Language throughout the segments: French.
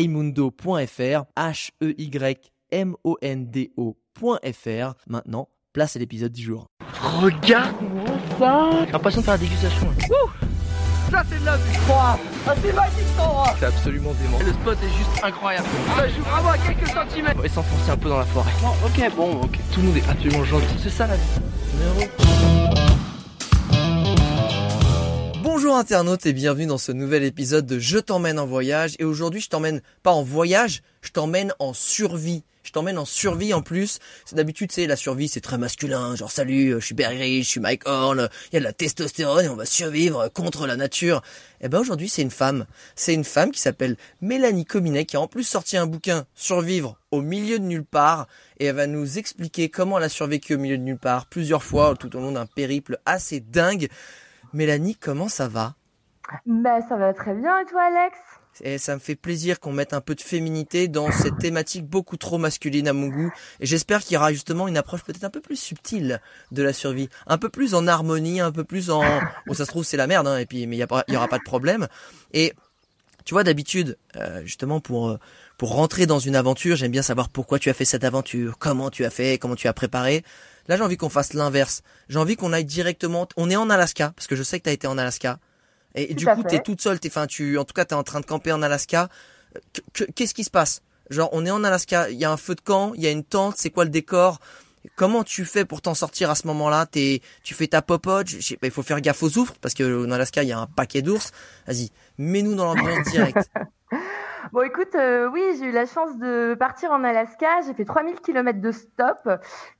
heymundo.fr, H-E-Y-M-O-N-D-O.fr. Maintenant, place à l'épisode du jour. Regarde-moi ça J'ai l'impression de faire la dégustation. Ouh ça c'est de la vue Ah c'est magique cet endroit C'est absolument dément. Le spot est juste incroyable. Ça joue vraiment à quelques centimètres. On va s'enfoncer un peu dans la forêt. Oh, ok, bon, ok. Tout le monde est absolument gentil. C'est ça la vie. Bonjour internautes et bienvenue dans ce nouvel épisode de Je t'emmène en voyage. Et aujourd'hui, je t'emmène pas en voyage, je t'emmène en survie. Je t'emmène en survie en plus. D'habitude, c'est la survie, c'est très masculin. Genre, salut, je suis Barry je suis Mike Horn, il y a de la testostérone et on va survivre contre la nature. Eh ben aujourd'hui, c'est une femme. C'est une femme qui s'appelle Mélanie Cominet qui a en plus sorti un bouquin Survivre au milieu de nulle part et elle va nous expliquer comment elle a survécu au milieu de nulle part plusieurs fois tout au long d'un périple assez dingue. Mélanie, comment ça va? Ben ça va très bien et toi Alex? Et ça me fait plaisir qu'on mette un peu de féminité dans cette thématique beaucoup trop masculine à mon goût. Et j'espère qu'il y aura justement une approche peut-être un peu plus subtile de la survie, un peu plus en harmonie, un peu plus en. Bon, ça se trouve c'est la merde, hein, et puis mais il y, aura pas de problème. Et tu vois d'habitude, euh, justement pour euh, pour rentrer dans une aventure, j'aime bien savoir pourquoi tu as fait cette aventure, comment tu as fait, comment tu as préparé. Là, j'ai envie qu'on fasse l'inverse. J'ai envie qu'on aille directement. On est en Alaska parce que je sais que tu as été en Alaska. Et, du coup, tu es toute seule, t'es, enfin, tu, en tout cas, tu es en train de camper en Alaska. Qu'est-ce qui se passe? Genre, on est en Alaska, il y a un feu de camp, il y a une tente, c'est quoi le décor? Comment tu fais pour t'en sortir à ce moment-là? T'es, tu fais ta popote, il faut faire gaffe aux oufres parce que en Alaska il y a un paquet d'ours. Vas-y, mets-nous dans l'ambiance directe. Bon, écoute, euh, oui, j'ai eu la chance de partir en Alaska. J'ai fait 3000 km de stop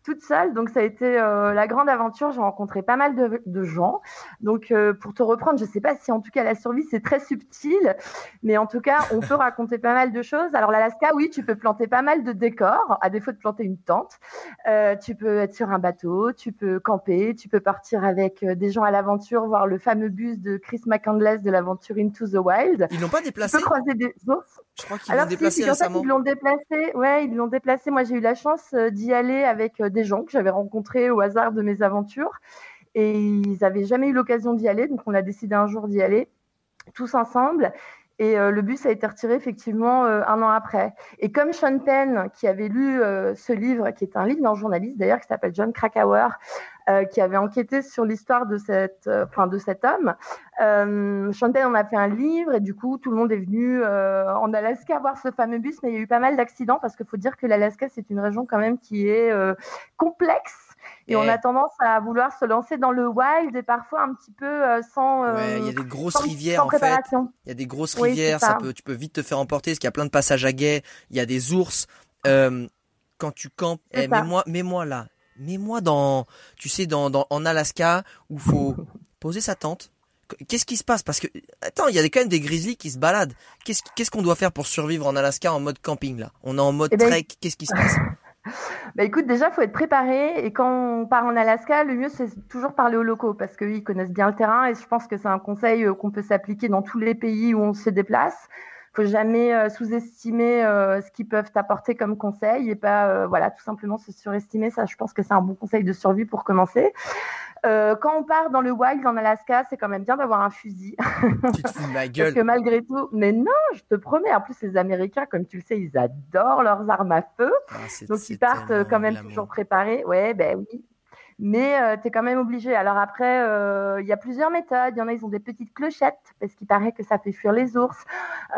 toute seule. Donc, ça a été euh, la grande aventure. J'ai rencontré pas mal de, de gens. Donc, euh, pour te reprendre, je sais pas si en tout cas la survie, c'est très subtil. Mais en tout cas, on peut raconter pas mal de choses. Alors, l'Alaska, oui, tu peux planter pas mal de décors, à défaut de planter une tente. tu peux être sur un bateau, tu peux camper, tu peux partir avec des gens à l'aventure, voir le fameux bus de Chris McCandless de l'aventure Into the Wild. Ils n'ont pas déplacé Tu peux croiser des ours. Je crois qu'ils l'ont déplacé récemment. ils l'ont déplacé. Ouais, ils l'ont déplacé. Moi, j'ai eu la chance euh, d'y aller avec euh, des gens que j'avais rencontrés au hasard de mes aventures. Et ils n'avaient jamais eu l'occasion d'y aller. Donc, on a décidé un jour d'y aller tous ensemble. Et euh, le bus a été retiré effectivement un an après. Et comme Sean Penn, qui avait lu ce livre, qui est un livre d'un journaliste d'ailleurs, qui s'appelle John Krakauer, euh, qui avait enquêté sur l'histoire de cette, euh, de cet homme. Euh, Chantal en a fait un livre et du coup tout le monde est venu euh, en Alaska voir ce fameux bus, mais il y a eu pas mal d'accidents parce qu'il faut dire que l'Alaska c'est une région quand même qui est complexe. Et, on a tendance à vouloir se lancer dans le wild et parfois un petit peu sans. ouais, il y a des grosses rivières en fait. Il y a des grosses rivières, ça. peut, tu peux vite te faire emporter parce qu'il y a plein de passages à guet. Il y a des ours. quand tu campes, eh, mets-moi, mets-moi là mets-moi dans, tu sais, dans, dans, en Alaska où faut poser sa tente. Qu'est-ce qui se passe? Parce que, attends, il y a quand même des grizzlies qui se baladent. Qu'est-ce qu'est-ce qu'on doit faire pour survivre en Alaska en mode camping là? On est en mode eh ben, trek. Qu'est-ce qui se passe? Bah écoute, déjà, faut être préparé. Et quand on part en Alaska, le mieux, c'est toujours parler aux locaux parce qu'ils connaissent bien le terrain. Et je pense que c'est un conseil euh, qu'on peut s'appliquer dans tous les pays où on se déplace faut jamais euh, sous-estimer euh, ce qu'ils peuvent apporter comme conseil et pas euh, voilà tout simplement se surestimer. Ça, je pense que c'est un bon conseil de survie pour commencer. quand on part dans le wild en Alaska, c'est quand même bien d'avoir un fusil. Tu te ma gueule. Parce que malgré tout, mais non, je te promets. En plus, les Américains, comme tu le sais, ils adorent leurs armes à feu. Ah, Donc ils partent quand même toujours préparés. Ouais, ben oui mais euh, tu es quand même obligé. Alors après, euh, il y a plusieurs méthodes. Il y en a, ils ont des petites clochettes, parce qu'il paraît que ça fait fuir les ours.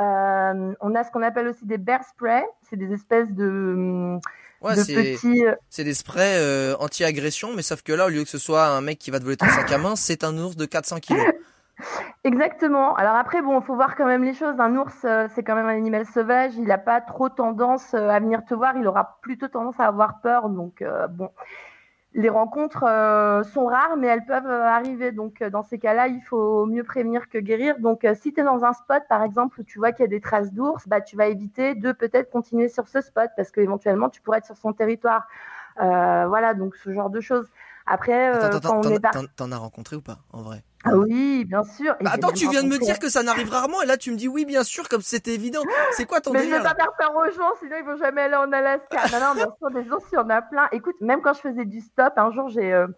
Euh, on a ce qu'on appelle aussi des bear spray. C'est des espèces de... Ouais, c'est des sprays anti-agression, mais sauf que là, au lieu que ce soit un mec qui va te voler ton sac à main, c'est un ours de 400 kilos. Exactement. Alors après, bon, faut voir quand même les choses. Un ours, c'est quand même un animal sauvage. Il n'a pas trop tendance à venir te voir. Il aura plutôt tendance à avoir peur. Donc, bon, les rencontres euh, sont rares, mais elles peuvent euh, arriver. Donc, euh, dans ces cas-là, il faut mieux prévenir que guérir. Donc, si tu es dans un spot, par exemple, où tu vois qu'il y a des traces d'ours, bah, tu vas éviter de peut-être continuer sur ce spot parce qu'éventuellement, tu pourrais être sur son territoire. voilà, donc ce genre de choses. Après, quand on est T'en as rencontré ou pas, en vrai? Ah oui, bien sûr. Bah, attends, tu viens de me dire que ça n'arrive rarement et là tu me dis oui, bien sûr, comme c'était évident. C'est quoi ton Mais délire je vais pas faire peur aux gens, sinon ils vont jamais aller en Alaska. non, non, bien sûr, des ours, il y en a plein. Écoute, même quand je faisais du stop, un jour j'ai euh,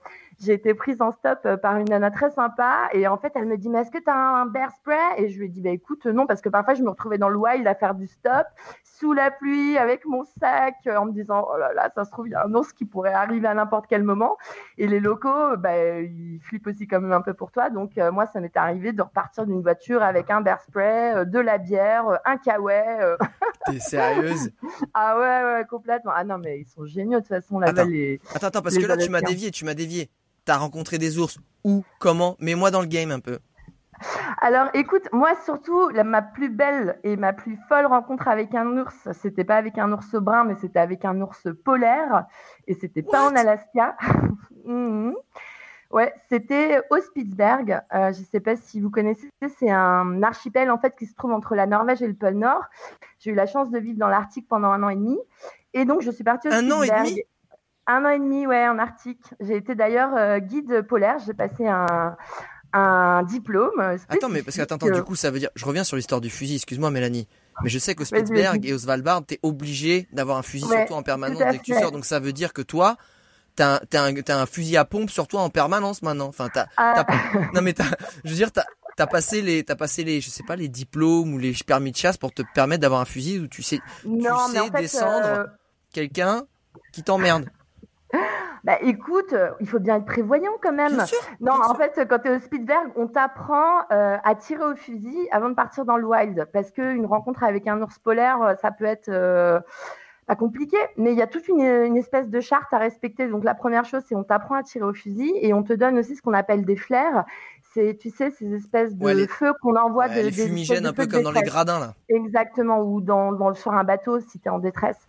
j'ai été prise en stop euh, par une nana très sympa et en fait elle me dit mais est-ce que tu as un bear spray? Et je lui ai dit bah écoute non parce que parfois je me retrouvais dans le wild à faire du stop sous la pluie avec mon sac euh, en me disant oh là là ça se trouve il y a un ours qui pourrait arriver à n'importe quel moment. Et les locaux bah ils flippent aussi quand même un peu pour toi. Donc euh, moi ça m'est arrivé de repartir d'une voiture avec un bear spray de la bière un kawaii T'es sérieuse? Ah ouais ouais complètement. Ah non mais ils sont géniaux de toute façon là attends, les attends attends parce que là tu m'as dévié tu m'as dévié T'as rencontré des ours Où Comment Mets-moi dans le game un peu. Alors écoute, moi surtout, ma plus belle et ma plus folle rencontre avec un ours, c'était pas avec un ours brun, mais c'était avec un ours polaire. Et c'était pas en Alaska. Mhm. Ouais, c'était au Spitzberg. Euh, je sais pas si vous connaissez, c'est un archipel en fait qui se trouve entre la Norvège et le pôle Nord. J'ai eu la chance de vivre dans l'Arctique pendant un an et demi. Et donc je suis partie au un Spitzberg. Un an et demi? Un an et demi, ouais, en Arctique. J'ai été d'ailleurs euh, guide polaire. J'ai passé un, un diplôme. Attends, mais parce que attends, du coup, ça veut dire. Je reviens sur l'histoire du fusil. Excuse-moi, Mélanie. Mais je sais qu'au Spitzberg et au Svalbard, t'es obligé d'avoir un fusil sur toi en permanence dès que tu sors. Donc ça veut dire que toi, t'as un, as un, fusil à pompe sur toi en permanence maintenant. Enfin, t'as, ah. non mais t'as, je veux dire, t'as, as passé les, t'as passé les, je sais pas, les diplômes ou les permis de chasse pour te permettre d'avoir un fusil où tu sais, tu sais descendre euh, quelqu'un qui t'emmerde. Bah écoute, euh, il faut bien être prévoyant quand même. non, en fait, quand tu es au Spitzberg, on t'apprend euh, à tirer au fusil avant de partir dans le wild. Parce qu'une rencontre avec un ours polaire, euh, ça peut être pas compliqué. Mais il y a toute une, une, espèce de charte à respecter. Donc la première chose, c'est on t'apprend à tirer au fusil et on te donne aussi ce qu'on appelle des flares c'est, tu sais, ces espèces de feux qu'on envoie de, les fumigènes un peu comme dans les gradins là. Exactement, ou dans, dans sur un bateau si tu es en détresse.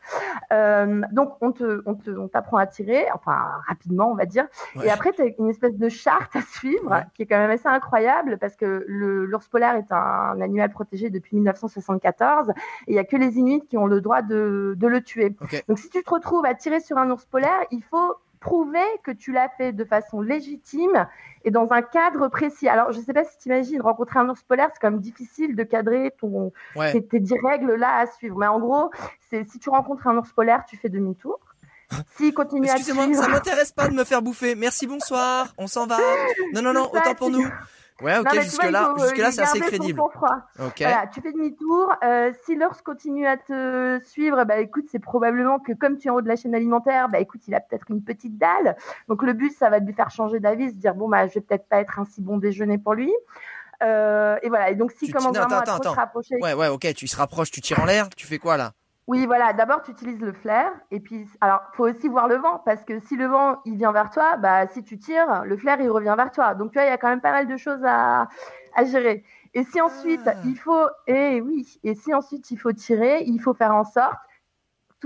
Euh, donc on te, on te, on t'apprend à tirer, enfin rapidement on va dire. Et après tu as une espèce de charte à suivre qui est quand même assez incroyable parce que le, l'ours polaire est un, animal protégé depuis 1974 et il y a que les Inuits qui ont le droit de, de le tuer. Donc si tu te retrouves à tirer sur un ours polaire, il faut prouver que tu l'as fait de façon légitime et dans un cadre précis. Alors, je ne sais pas si tu imagines, rencontrer un ours polaire, c'est quand même difficile de cadrer ton, tes, tes règles là à suivre. Mais en gros, c'est si tu rencontres un ours polaire, tu fais demi-tour. Si continue à Excusez-moi, ça m'intéresse pas de me faire bouffer. Merci, bonsoir. On s'en va. Non, non, non, autant pour nous. Ouais, ok, jusque-là, jusque-là, c'est assez crédible. Ok. Voilà, tu fais demi-tour. Euh, si l'ours continue à te suivre, bah écoute, c'est probablement que comme tu es en haut de la chaîne alimentaire, bah écoute, il a peut-être une petite dalle. Donc le but, ça va lui faire changer d'avis, se dire bon bah je vais peut-être pas être un si bon déjeuner pour lui. Euh, et voilà. Et donc si commence vraiment à se rapprocher. Ouais, ouais, ok. Tu se rapproches, tu tires en l'air. Tu fais quoi là? Oui, voilà. D'abord, tu utilises le flair. Et puis, alors, faut aussi voir le vent. Parce que si le vent, il vient vers toi, bah, si tu tires, le flair, il revient vers toi. Donc, tu vois, il y a quand même pas mal de choses à, à gérer. Et si ensuite, ah. il faut, et eh oui, et si ensuite il faut tirer, il faut faire en sorte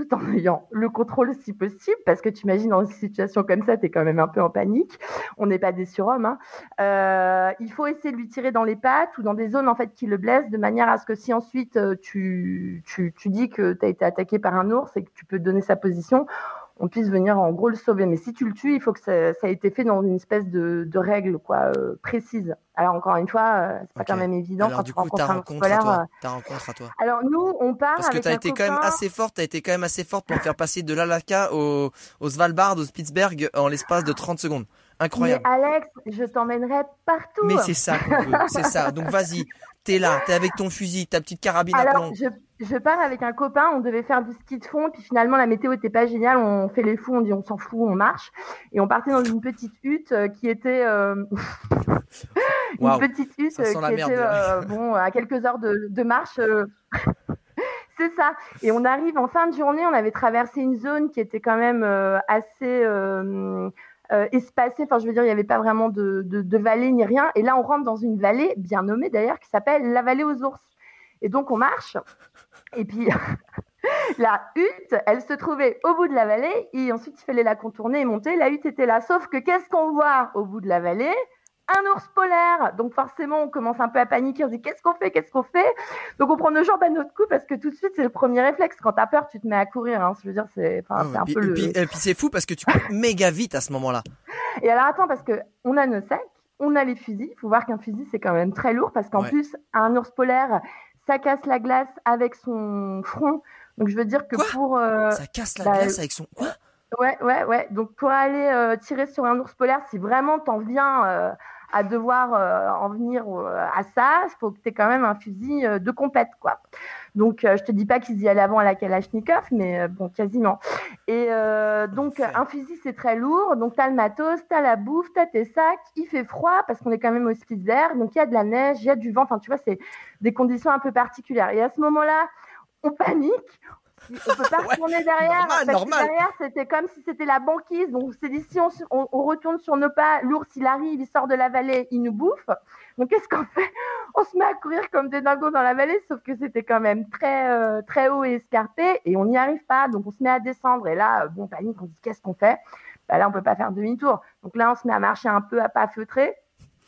tout en ayant le contrôle si possible, parce que tu imagines dans une situation comme ça, tu es quand même un peu en panique. On n'est pas des surhommes. Hein. Euh, il faut essayer de lui tirer dans les pattes ou dans des zones en fait qui le blessent, de manière à ce que si ensuite euh, tu, tu, tu dis que tu as été attaqué par un ours et que tu peux donner sa position, on puisse venir en gros le sauver. Mais si tu le tues, il faut que ça, ça ait été fait dans une espèce de, de règle quoi euh, précise. Alors encore une fois, euh, c'est pas quand même évident Alors, quand du tu coup, rencontres ta rencontre, à toi, ta rencontre à toi. Alors nous, on part parce que tu as été quand même assez forte, t'as été quand même assez forte pour faire passer de l'Alaska au, au Svalbard, au Spitzberg en l'espace de 30 secondes. Incroyable. Mais Alex, je t'emmènerai partout. Mais c'est ça qu'on veut, c'est ça. Donc vas-y, t'es là, t'es avec ton fusil, ta petite carabine Alors, à plomb. Je, je pars avec un copain, on devait faire du ski de fond, puis finalement la météo était pas géniale, on fait les fous, on dit on s'en fout, on marche, et on partait dans une petite hutte euh, qui était euh... une petite hutte qui était euh, bon à quelques heures de, de marche. C'est ça. Et on arrive en fin de journée, on avait traversé une zone qui était quand même assez euh, espacé. Enfin, je veux dire, il n'y avait pas vraiment de, de, de, vallée ni rien. Et là, on rentre dans une vallée, bien nommée d'ailleurs, qui s'appelle la vallée aux ours. Et donc, on marche. Et puis, La hutte, elle se trouvait au bout de la vallée et ensuite il fallait la contourner et monter. La hutte était là. Sauf que qu'est-ce qu'on voit au bout de la vallée? Un ours polaire. Donc forcément, on commence un peu à paniquer. On se dit qu'est-ce qu'on fait, qu'est-ce qu'on fait? Donc on prend nos jambes à notre cou parce que tout de suite c'est le premier réflexe. Quand t'as peur, tu te mets à courir. Hein. Je veux dire, c'est, ah un peu le. Et puis, c'est fou parce que tu cours méga vite à ce moment-là. Et alors attends parce que on a nos sacs, on a les fusils. Il faut voir qu'un fusil c'est quand même très lourd parce qu'en plus un ours polaire, ça casse la glace avec son front. Donc je veux dire que pour euh, ça casse la glace avec son quoi? Ouais, ouais, ouais. Donc pour aller euh, tirer sur un ours polaire, si vraiment t'en viens euh, à devoir en venir à ça, il faut que tu aies quand même un fusil de compète, quoi. Donc je te dis pas qu'ils y allaient avant à la Kalachnikov, mais bon, quasiment. Et donc un fusil c'est très lourd, donc t'as le matos, t'as la bouffe, t'as tes sacs, il fait froid parce qu'on est quand même au Spitzer, donc il y a de la neige, il y a du vent, enfin tu vois, c'est des conditions un peu particulières. Et à ce moment-là, on panique, on peut pas retourner derrière. parce Que derrière, c'était comme si c'était la banquise. Donc, c'est dit, si on, on, retourne sur nos pas, l'ours, il arrive, il sort de la vallée, il nous bouffe. Donc, qu'est-ce qu'on fait? On se met à courir comme des dingos dans la vallée, sauf que c'était quand même très, euh, très haut et escarpé, et on n'y arrive pas. Donc, on se met à descendre. Et là, bon, panique, on se dit, qu'est-ce qu'on fait? Bah, Là, on peut pas faire demi-tour. Donc là, on se met à marcher un peu à pas feutré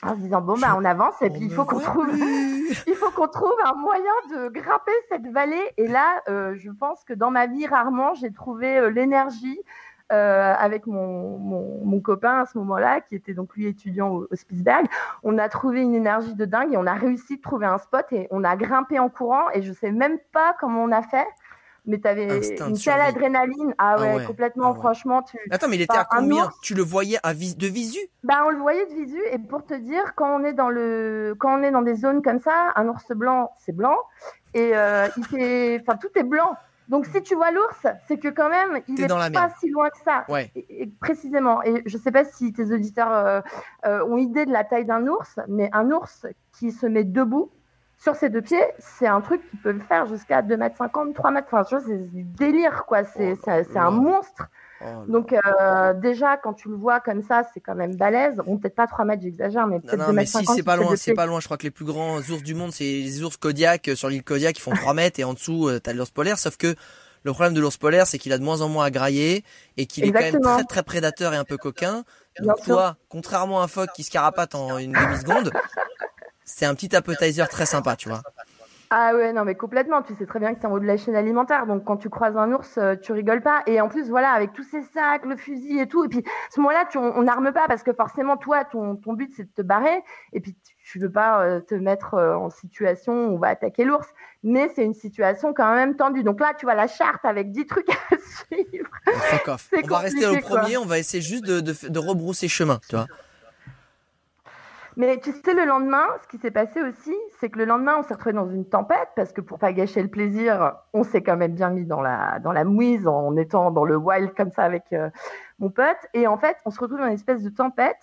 en se disant bon bah on avance et puis il faut qu'on trouve il faut qu'on trouve un moyen de grimper cette vallée. Et là euh, je pense que dans ma vie rarement j'ai trouvé euh, l'énergie euh, avec mon, mon, mon, copain à ce moment-là, qui était donc lui étudiant au, au Spitzberg, on a trouvé une énergie de dingue et on a réussi de trouver un spot et on a grimpé en courant. Et je sais même pas comment on a fait mais t'avais une telle adrénaline. Ah, ah ouais, complètement, ah franchement. Tu... Attends, mais il était à combien Tu le voyais à vis... de visu? Bah, on le voyait de visu. Et pour te dire, quand on est dans le, quand on est dans des zones comme ça, un ours blanc, c'est blanc, et euh, il fait, enfin, tout est blanc. Donc si tu vois l'ours, c'est que quand même, il n'est pas si loin que ça. Ouais. Et, précisément. Et je sais pas si tes auditeurs euh, euh, ont idée de la taille d'un ours, mais un ours qui se met debout, sur ses deux pieds, c'est un truc qui peut le faire jusqu'à 2 mètres 50, 3 mètres. Enfin, c'est du délire, quoi. C'est oh, un monstre. Oh, Donc, euh, déjà, quand tu le vois comme ça, c'est quand même balèze. Bon, peut-être pas 3 mètres, j'exagère, mais peut-être 2 mètres si, c'est pas loin, c'est pas loin. Je crois que les plus grands ours du monde, c'est les ours Kodiak euh, sur l'île Kodiak qui font 3 mètres et en dessous, euh, t'as l'ours polaire. Sauf que le problème de l'ours polaire, c'est qu'il a de moins en moins à grailler et qu'il est quand même très très prédateur et un peu coquin. Donc toi, contrairement à un phoque qui se carapate en une demi-seconde, c'est un petit appetizer très sympa, tu vois. Ah ouais, non, mais complètement. Tu sais très bien que c'est en haut de la chaîne alimentaire. Donc, quand tu croises un ours, euh, tu rigoles pas. Et en plus, voilà, avec tous ces sacs, le fusil et tout. Et puis, à ce moment-là, on n'arme pas parce que forcément, toi, ton, ton but, c'est de te barrer. Et puis, tu veux pas euh, te mettre euh, en situation où on va attaquer l'ours. Mais c'est une situation quand même tendue. Donc là, tu vois la charte avec 10 trucs à suivre. on va rester au premier. On va essayer juste de, de, de rebrousser chemin, tu vois. Mais tu sais, le lendemain, ce qui s'est passé aussi, c'est que le lendemain, on s'est retrouvé dans une tempête parce que pour pas gâcher le plaisir, on s'est quand même bien mis dans la dans la mouise en étant dans le wild comme ça avec euh, mon pote. Et en fait, on se retrouve dans une espèce de tempête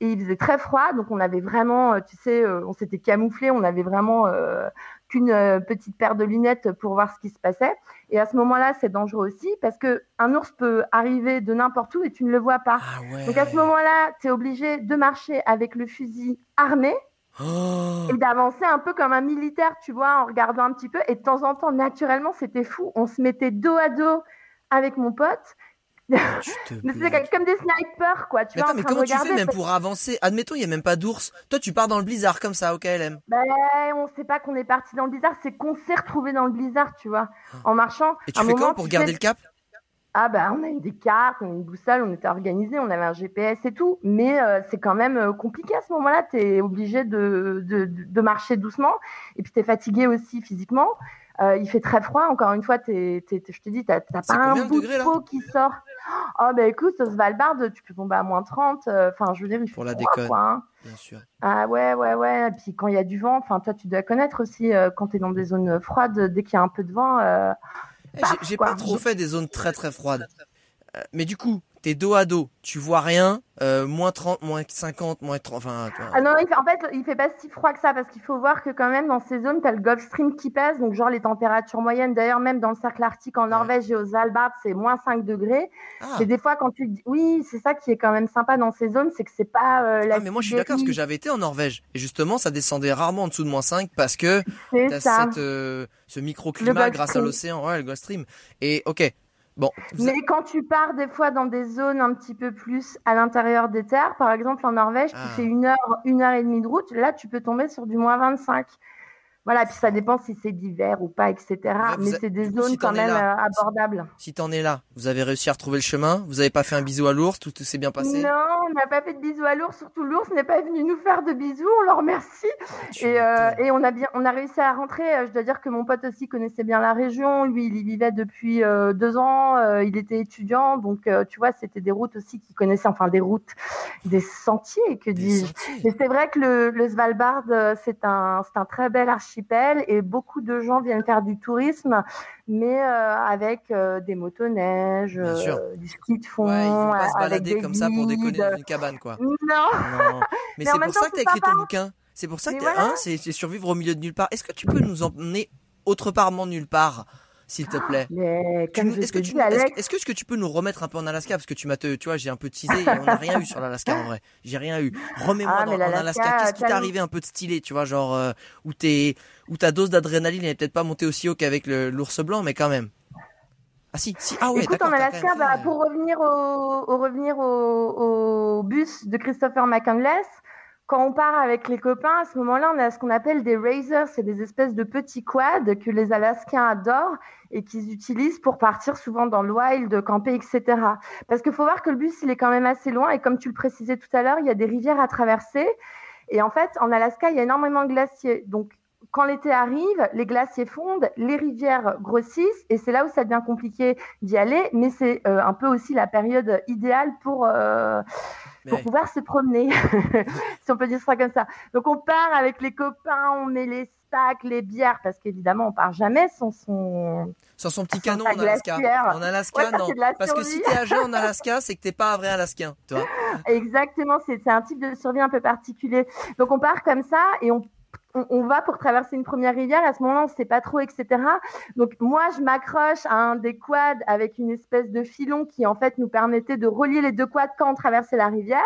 et il faisait très froid, donc on avait vraiment, euh, tu sais, euh, on s'était camouflé, on avait vraiment qu'une petite paire de lunettes pour voir ce qui se passait. Et à ce moment-là, c'est dangereux aussi parce que un ours peut arriver de n'importe où et tu ne le vois pas. Ah Donc à ce moment-là, tu es obligé de marcher avec le fusil armé. Oh. Et d'avancer un peu comme un militaire, tu vois, en regardant un petit peu. Et de temps en temps, naturellement, c'était fou. On se mettait dos à dos avec mon pote c'est comme des snipers, quoi. Tu mais attends, mais comment tu fais même pour avancer? Admettons, il y a même pas d'ours. Toi, tu pars dans le blizzard comme ça, au KLM. Ben, on sait pas qu'on est parti dans le blizzard, c'est qu'on s'est retrouvé dans le blizzard, tu vois, en marchant. Et tu fais comment pour garder le cap? Ah bah on a eu des cartes, on a eu une boussole, on était organisé, on avait un GPS et tout, mais euh, c'est quand même euh, compliqué à ce moment-là. Tu es obligé de, de, de, marcher doucement et puis tu es fatigué aussi physiquement. Euh, il fait très froid. Encore une fois, t'es, t'es, je te dis, t'as, t'as pas un bout de peau qui sort. Oh bah écoute, Svalbard, tu peux tomber à moins 30. Euh, enfin, je veux dire, il faut Pour la déconne, hein. bien sûr. Ah ouais, ouais, ouais. Et puis quand il y a du vent, enfin toi, tu dois connaître aussi euh, quand tu es dans des zones froides, dès qu'il y a un peu de vent. Euh, eh, j'ai, pas trop fait des zones très très froides. mais du coup, t'es dos à dos, tu vois rien, euh, moins 30, moins 50, moins 30, enfin... Ah non, en fait, il fait pas si froid que ça, parce qu'il faut voir que quand même, dans ces zones, t'as le Gulf Stream qui pèse, donc genre les températures moyennes, d'ailleurs, même dans le cercle arctique en Norvège et aux Svalbard, c'est moins 5 degrés. Ah. Et des fois, quand tu dis, oui, c'est ça qui est quand même sympa dans ces zones, c'est que c'est pas euh, la... Ah, mais moi, je suis d'accord, parce que j'avais été en Norvège, et justement, ça descendait rarement en dessous de moins 5, parce que t'as cette, euh, ce microclimat grâce à l'océan, ouais, le Gulf Stream. Et ok, Bon, Mais quand tu pars des fois dans des zones un petit peu plus à l'intérieur des terres, par exemple en Norvège, tu ah. fais une heure, une heure et demie de route, là tu peux tomber sur du moins 25. Voilà, puis ça dépend si c'est d'hiver ou pas, etc. mais c'est des zones quand même euh, abordables. Si t'en es là, vous avez réussi à retrouver le chemin, vous avez pas fait un bisou à l'ours, tout, s'est bien passé Non, on n'a pas fait de bisou à l'ours, surtout l'ours n'est pas venu nous faire de bisous, on leur remercie. Et, euh, et, on a bien, on a réussi à rentrer. Euh, je dois dire que mon pote aussi connaissait bien la région. Lui, il y vivait depuis deux ans. il était étudiant, donc tu vois, c'était des routes aussi qu'il connaissait, enfin des routes, des sentiers, que dis-je. Et c'est vrai que le, le Svalbard, c'est un, un très bel et beaucoup de gens viennent faire du tourisme, mais euh, avec euh, des motoneiges, euh, du ski de fond. Ouais, ils vont pas se balader comme ça pour déconner dans une cabane, quoi. Non. Mais, c'est pour ça que tu as écrit ton bouquin. C'est pour ça que voilà. c'est survivre au milieu de nulle part. Est-ce que tu peux nous emmener autre part nulle part? S'il te plaît. Est-ce que, tu, est-ce, que, tu peux nous remettre un peu en Alaska? Parce que tu m'as, tu vois, j'ai un peu teasé et on n'a rien eu sur l'Alaska en vrai. J'ai rien eu. Remets-moi ah, en Alaska. Qu'est-ce qui t'est arrivé un peu de stylé, tu vois, genre euh, où t'es, où ta dose d'adrénaline n'est peut-être pas montée aussi haut qu'avec l'ours blanc, mais quand même. Ah si, si. Ah ouais, Écoute, en Alaska, bah, pour revenir au, revenir au, au, bus de Christopher McCandless, quand on part avec les copains, à ce moment-là, on a ce qu'on appelle des razors, c'est des espèces de petits quads que les Alaskiens adorent et qu'ils utilisent pour partir souvent dans le wild, camper, etc. Parce qu'il faut voir que le bus, il est quand même assez loin et comme tu le précisais tout à l'heure, il y a des rivières à traverser. Et en fait, en Alaska, il y a énormément de glaciers. Donc, quand l'été arrive, les glaciers fondent, les rivières grossissent et c'est là où ça devient compliqué d'y aller. Mais c'est euh, un peu aussi la période idéale pour... Euh, pour pouvoir se promener, si on peut dire ça comme ça. Donc on part avec les copains, on met les stacks, les bières, parce qu'évidemment on part jamais sans son sans son petit canon en Alaska. En Alaska, non. Parce que si t'es âgé en Alaska, c'est que t'es pas un vrai Alaskien, toi. Exactement, c'est un type de survie un peu particulier. Donc on part comme ça et on on, va pour traverser une première rivière. À ce moment-là, on ne sait pas trop, etc. Donc moi, je m'accroche à un des quads avec une espèce de filon qui en fait nous permettait de relier les deux quads quand on traversait la rivière.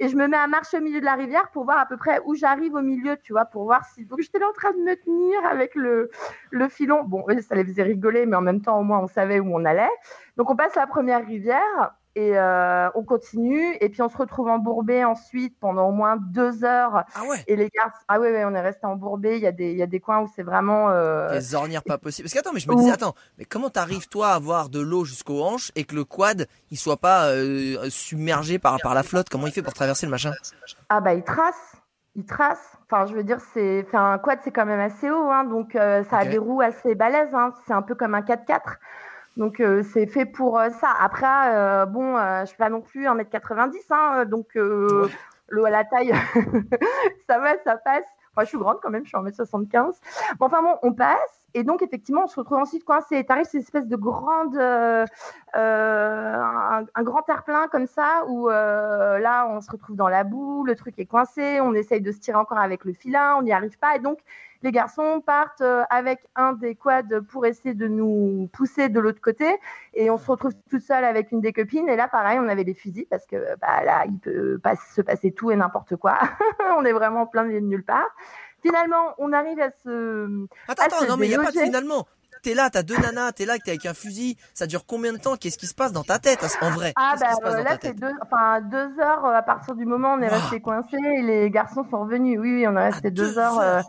Et je me mets à marcher au milieu de la rivière pour voir à peu près où j'arrive au milieu, tu vois, pour voir si. Donc j'étais là en train de me tenir avec le, le filon. Bon, ça les faisait rigoler, mais en même temps, au moins, on savait où on allait. Donc on passe la première rivière et euh, on continue et puis on se retrouve embourbé ensuite pendant au moins deux heures. Ah ouais. Et les gars, ah ouais, ouais on est resté embourbé. Il y a des, il y a des coins où c'est vraiment. Euh... Des ornières pas possibles. Parce qu'attends, mais je me disais, attends, mais comment t'arrives toi à avoir de l'eau jusqu'aux hanches et que le quad il soit pas euh, submergé par par la flotte? Comment il fait pour traverser le machin? Ah bah il trace. Il trace. Enfin, je veux dire, c'est, enfin, un quad, c'est quand même assez haut, hein, donc euh, ça a des roues assez balèzes. Hein, c'est un peu comme un 4x4. Donc euh, c'est fait pour euh, ça. Après, euh, bon, je suis pas non plus 1m90, hein, donc l'eau à la taille, ça va, ça passe. Enfin, je suis grande quand même, je suis 1m75. Bon, enfin bon, on passe. Et donc, effectivement, on se retrouve ensuite coincé. T'arrives, c'est une espèce de grande, un, un, grand terre-plein comme ça, où là, on se retrouve dans la boue, le truc est coincé, on essaye de se tirer encore avec le filin, on n'y arrive pas. Et donc, les garçons partent euh, avec un des quads pour essayer de nous pousser de l'autre côté. Et on se retrouve tout seul avec une des copines. Et là pareil on avait des fusils parce que bah là il peut pas se passer tout et n'importe quoi. On est vraiment plein de nulle part. Finalement on arrive à se attends attends non mais il y a pas de finalement t'es là, t'as deux nanas, t'es là, t'es avec un fusil. Ça dure combien de temps? Qu'est-ce qui se passe dans ta tête en vrai? Ah bah là c'est deux, enfin deux heures euh, à partir du moment où on est resté coincé et les garçons sont revenus. Oui, oui, on est resté deux, heures. Euh,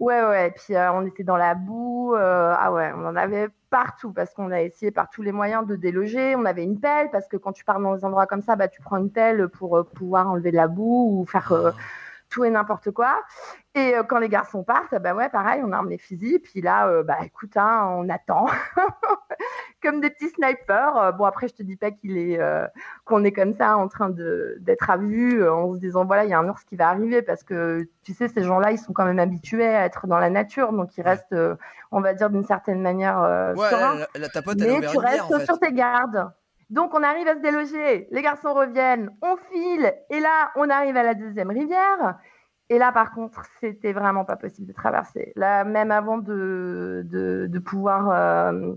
ouais, ouais. Et puis euh, on était dans la boue. ah ouais, on en avait partout parce qu'on a essayé par tous les moyens de déloger. On avait une pelle parce que quand tu pars dans des endroits comme ça, bah tu prends une pelle pour pouvoir enlever de la boue ou faire ah tout et n'importe quoi. Et euh, quand les garçons partent, bah ouais, pareil, on arme les fusils. Puis là, euh, bah écoute, hein, on attend comme des petits snipers. Euh, bon après, je te dis pas qu'il est qu'on est comme ça en train de d'être à vue en se disant voilà, il y a un ours qui va arriver parce que tu sais, ces gens-là, ils sont quand même habitués à être dans la nature, donc ils restent, on va dire d'une certaine manière. ouais, la, ta pote, mais tu restes sur tes gardes. Donc on arrive à se déloger, les garçons reviennent, on file, et là on arrive à la deuxième rivière. Et là, par contre, c'était vraiment pas possible de traverser. Là, même avant de, de, pouvoir euh,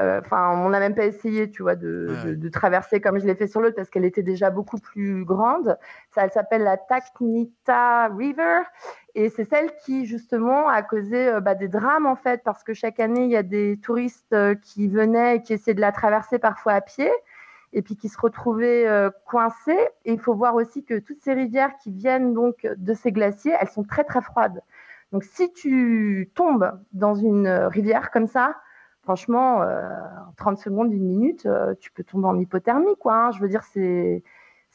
euh, enfin, on n'a même pas essayé, tu vois, de, traverser comme je l'ai fait sur l'autre parce qu'elle était déjà beaucoup plus grande. Ça, elle s'appelle la Taknita River et c'est celle qui justement a causé euh, bah, des drames en fait parce que chaque année il y a des touristes qui venaient et qui essayaient de la traverser parfois à pied et puis qui se retrouvaient coincés. Et il faut voir aussi que toutes ces rivières qui viennent donc de ces glaciers, elles sont très très froides. Donc si tu tombes dans une rivière comme ça, franchement, euh, en 30 secondes, une minute, euh, tu peux tomber en hypothermie, quoi. Hein. Je veux dire, c'est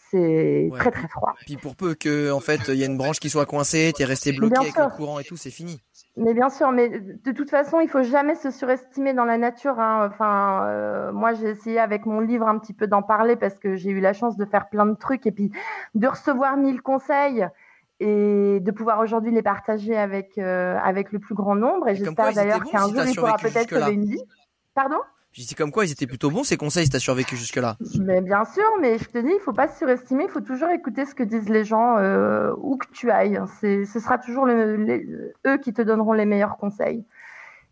c'est très très froid. Puis pour peu que en fait il y a une branche qui soit coincée, tu es resté bloqué avec le courant et tout, c'est fini. Mais bien sûr, mais de toute façon, il faut jamais se surestimer dans la nature. Hein. Enfin, euh, moi j'ai essayé avec mon livre un petit peu d'en parler parce que j'ai eu la chance de faire plein de trucs et puis de recevoir mille conseils et de pouvoir aujourd'hui les partager avec, euh, avec le plus grand nombre. Et, j'espère d'ailleurs qu'un jour, il pourra peut-être sauver une vie. Pardon? Je dis comme quoi ils étaient plutôt bons ces conseils si t'as survécu jusque là. Mais bien sûr, mais je te dis, il faut pas se surestimer, il faut toujours écouter ce que disent les gens euh, où que tu ailles. C'est, ce sera toujours eux qui te donneront les meilleurs conseils.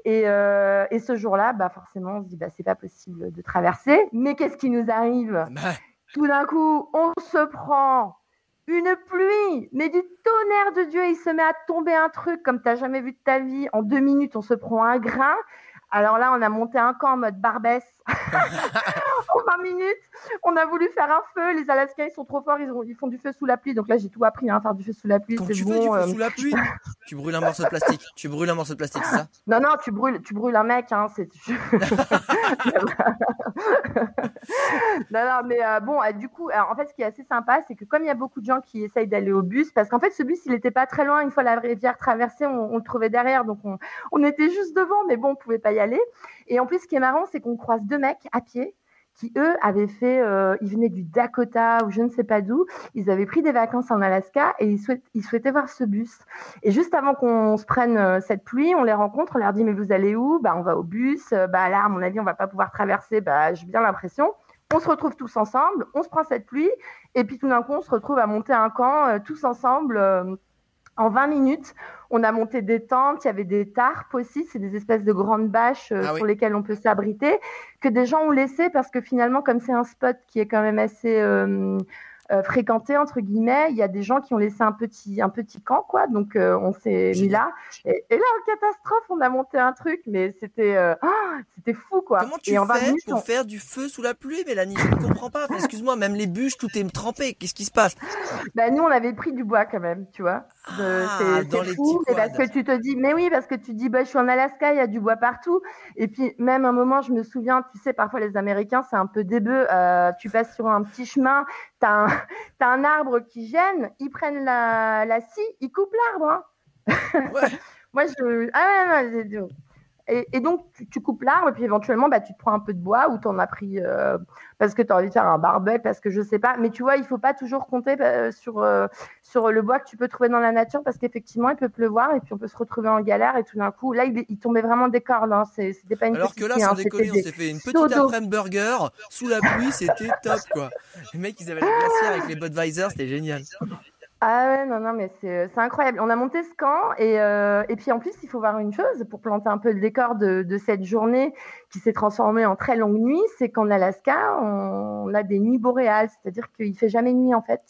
Et, euh, et ce jour-là, bah forcément, on se dit bah c'est pas possible de traverser. Mais qu'est-ce qui nous arrive? Bah. Tout d'un coup, on se prend une pluie, mais du tonnerre de Dieu, il se met à tomber un truc comme tu n'as jamais vu de ta vie. En deux minutes, on se prend un grain. Alors là, on a monté un camp en mode barbès. en 20 minutes, on a voulu faire un feu. Les Alaskains, ils sont trop forts, ils, ils font du feu sous la pluie. Donc là, j'ai tout appris, hein, faire du feu sous la pluie. Quand tu bon, fais du feu euh, sous la pluie, tu brûles un morceau de plastique. Tu brûles un morceau de plastique, c'est ça? Non, non, tu brûles, tu brûles un mec. Hein, c'est... non, non, mais euh, bon, euh, du coup, en fait, ce qui est assez sympa, c'est que comme il y a beaucoup de gens qui essayent d'aller au bus, parce qu'en fait, ce bus, il n'était pas très loin. Une fois la rivière traversée, on, le trouvait derrière. Donc, on, on était juste devant, mais bon, on pouvait pas y aller. Et en plus, ce qui est marrant, c'est qu'on croise deux mecs à pied qui eux avaient fait, euh, ils venaient du Dakota ou je ne sais pas d'où, ils avaient pris des vacances en Alaska et ils, souhaitaient voir ce bus. Et juste avant qu'on se prenne euh, cette pluie, on les rencontre, on leur dit mais vous allez où? Bah on va au bus. Euh, bah là à mon avis on va pas pouvoir traverser. Bah j'ai bien l'impression. On se retrouve tous ensemble, on se prend cette pluie et puis tout d'un coup on se retrouve à monter un camp tous ensemble en 20 minutes, on a monté des tentes, il y avait des tarpes aussi, c'est des espèces de grandes bâches euh, ah sur lesquelles on peut s'abriter, que des gens ont laissé parce que finalement, comme c'est un spot qui est quand même assez euh, euh, fréquenté entre guillemets. Il y a des gens qui ont laissé un petit un petit camp quoi, donc euh, on s'est mis là. Et, là en catastrophe, on a monté un truc, mais c'était euh, ah, c'était fou quoi. Comment tu fais pour faire du feu sous la pluie, Mélanie? Je ne comprends pas. Excuse-moi, même les bûches, tout est trempé. Qu'est-ce qui se passe? Bah nous, on avait pris du bois quand même, tu vois. Ah, les fou, parce que tu te dis, mais oui, parce que tu dis, bah je suis en Alaska, il y a du bois partout. Et puis même un moment, je me souviens, tu sais, parfois les Américains, c'est un peu débeux. tu passes sur un petit chemin, t'as un, as un arbre qui gêne, ils prennent la, la scie, ils coupent l'arbre. Hein. Moi, je. Ah, non, et, donc, tu, coupes l'arbre, et puis éventuellement, bah, tu te prends un peu de bois ou tu en as pris euh, parce que tu as envie de faire un barbecue, parce que je sais pas. Mais tu vois, il faut pas toujours compter euh, sur, euh, sur le bois que tu peux trouver dans la nature parce qu'effectivement, il peut pleuvoir et puis on peut se retrouver en galère. Et tout d'un coup, là, il, tombait vraiment des cordes. Hein. C'était pas une Alors que là, sans hein, déconner, on s'est fait une petite après burger sous la pluie, c'était top, quoi. Les mecs, ils avaient la glacière avec les Budweiser, c'était génial. Ah ouais, non, non, mais c'est incroyable. On a monté ce camp et, euh, et puis en plus, il faut voir une chose pour planter un peu le décor de, de cette journée qui s'est transformée en très longue nuit, c'est qu'en Alaska, on, a des nuits boréales, c'est-à-dire qu'il fait jamais nuit en fait.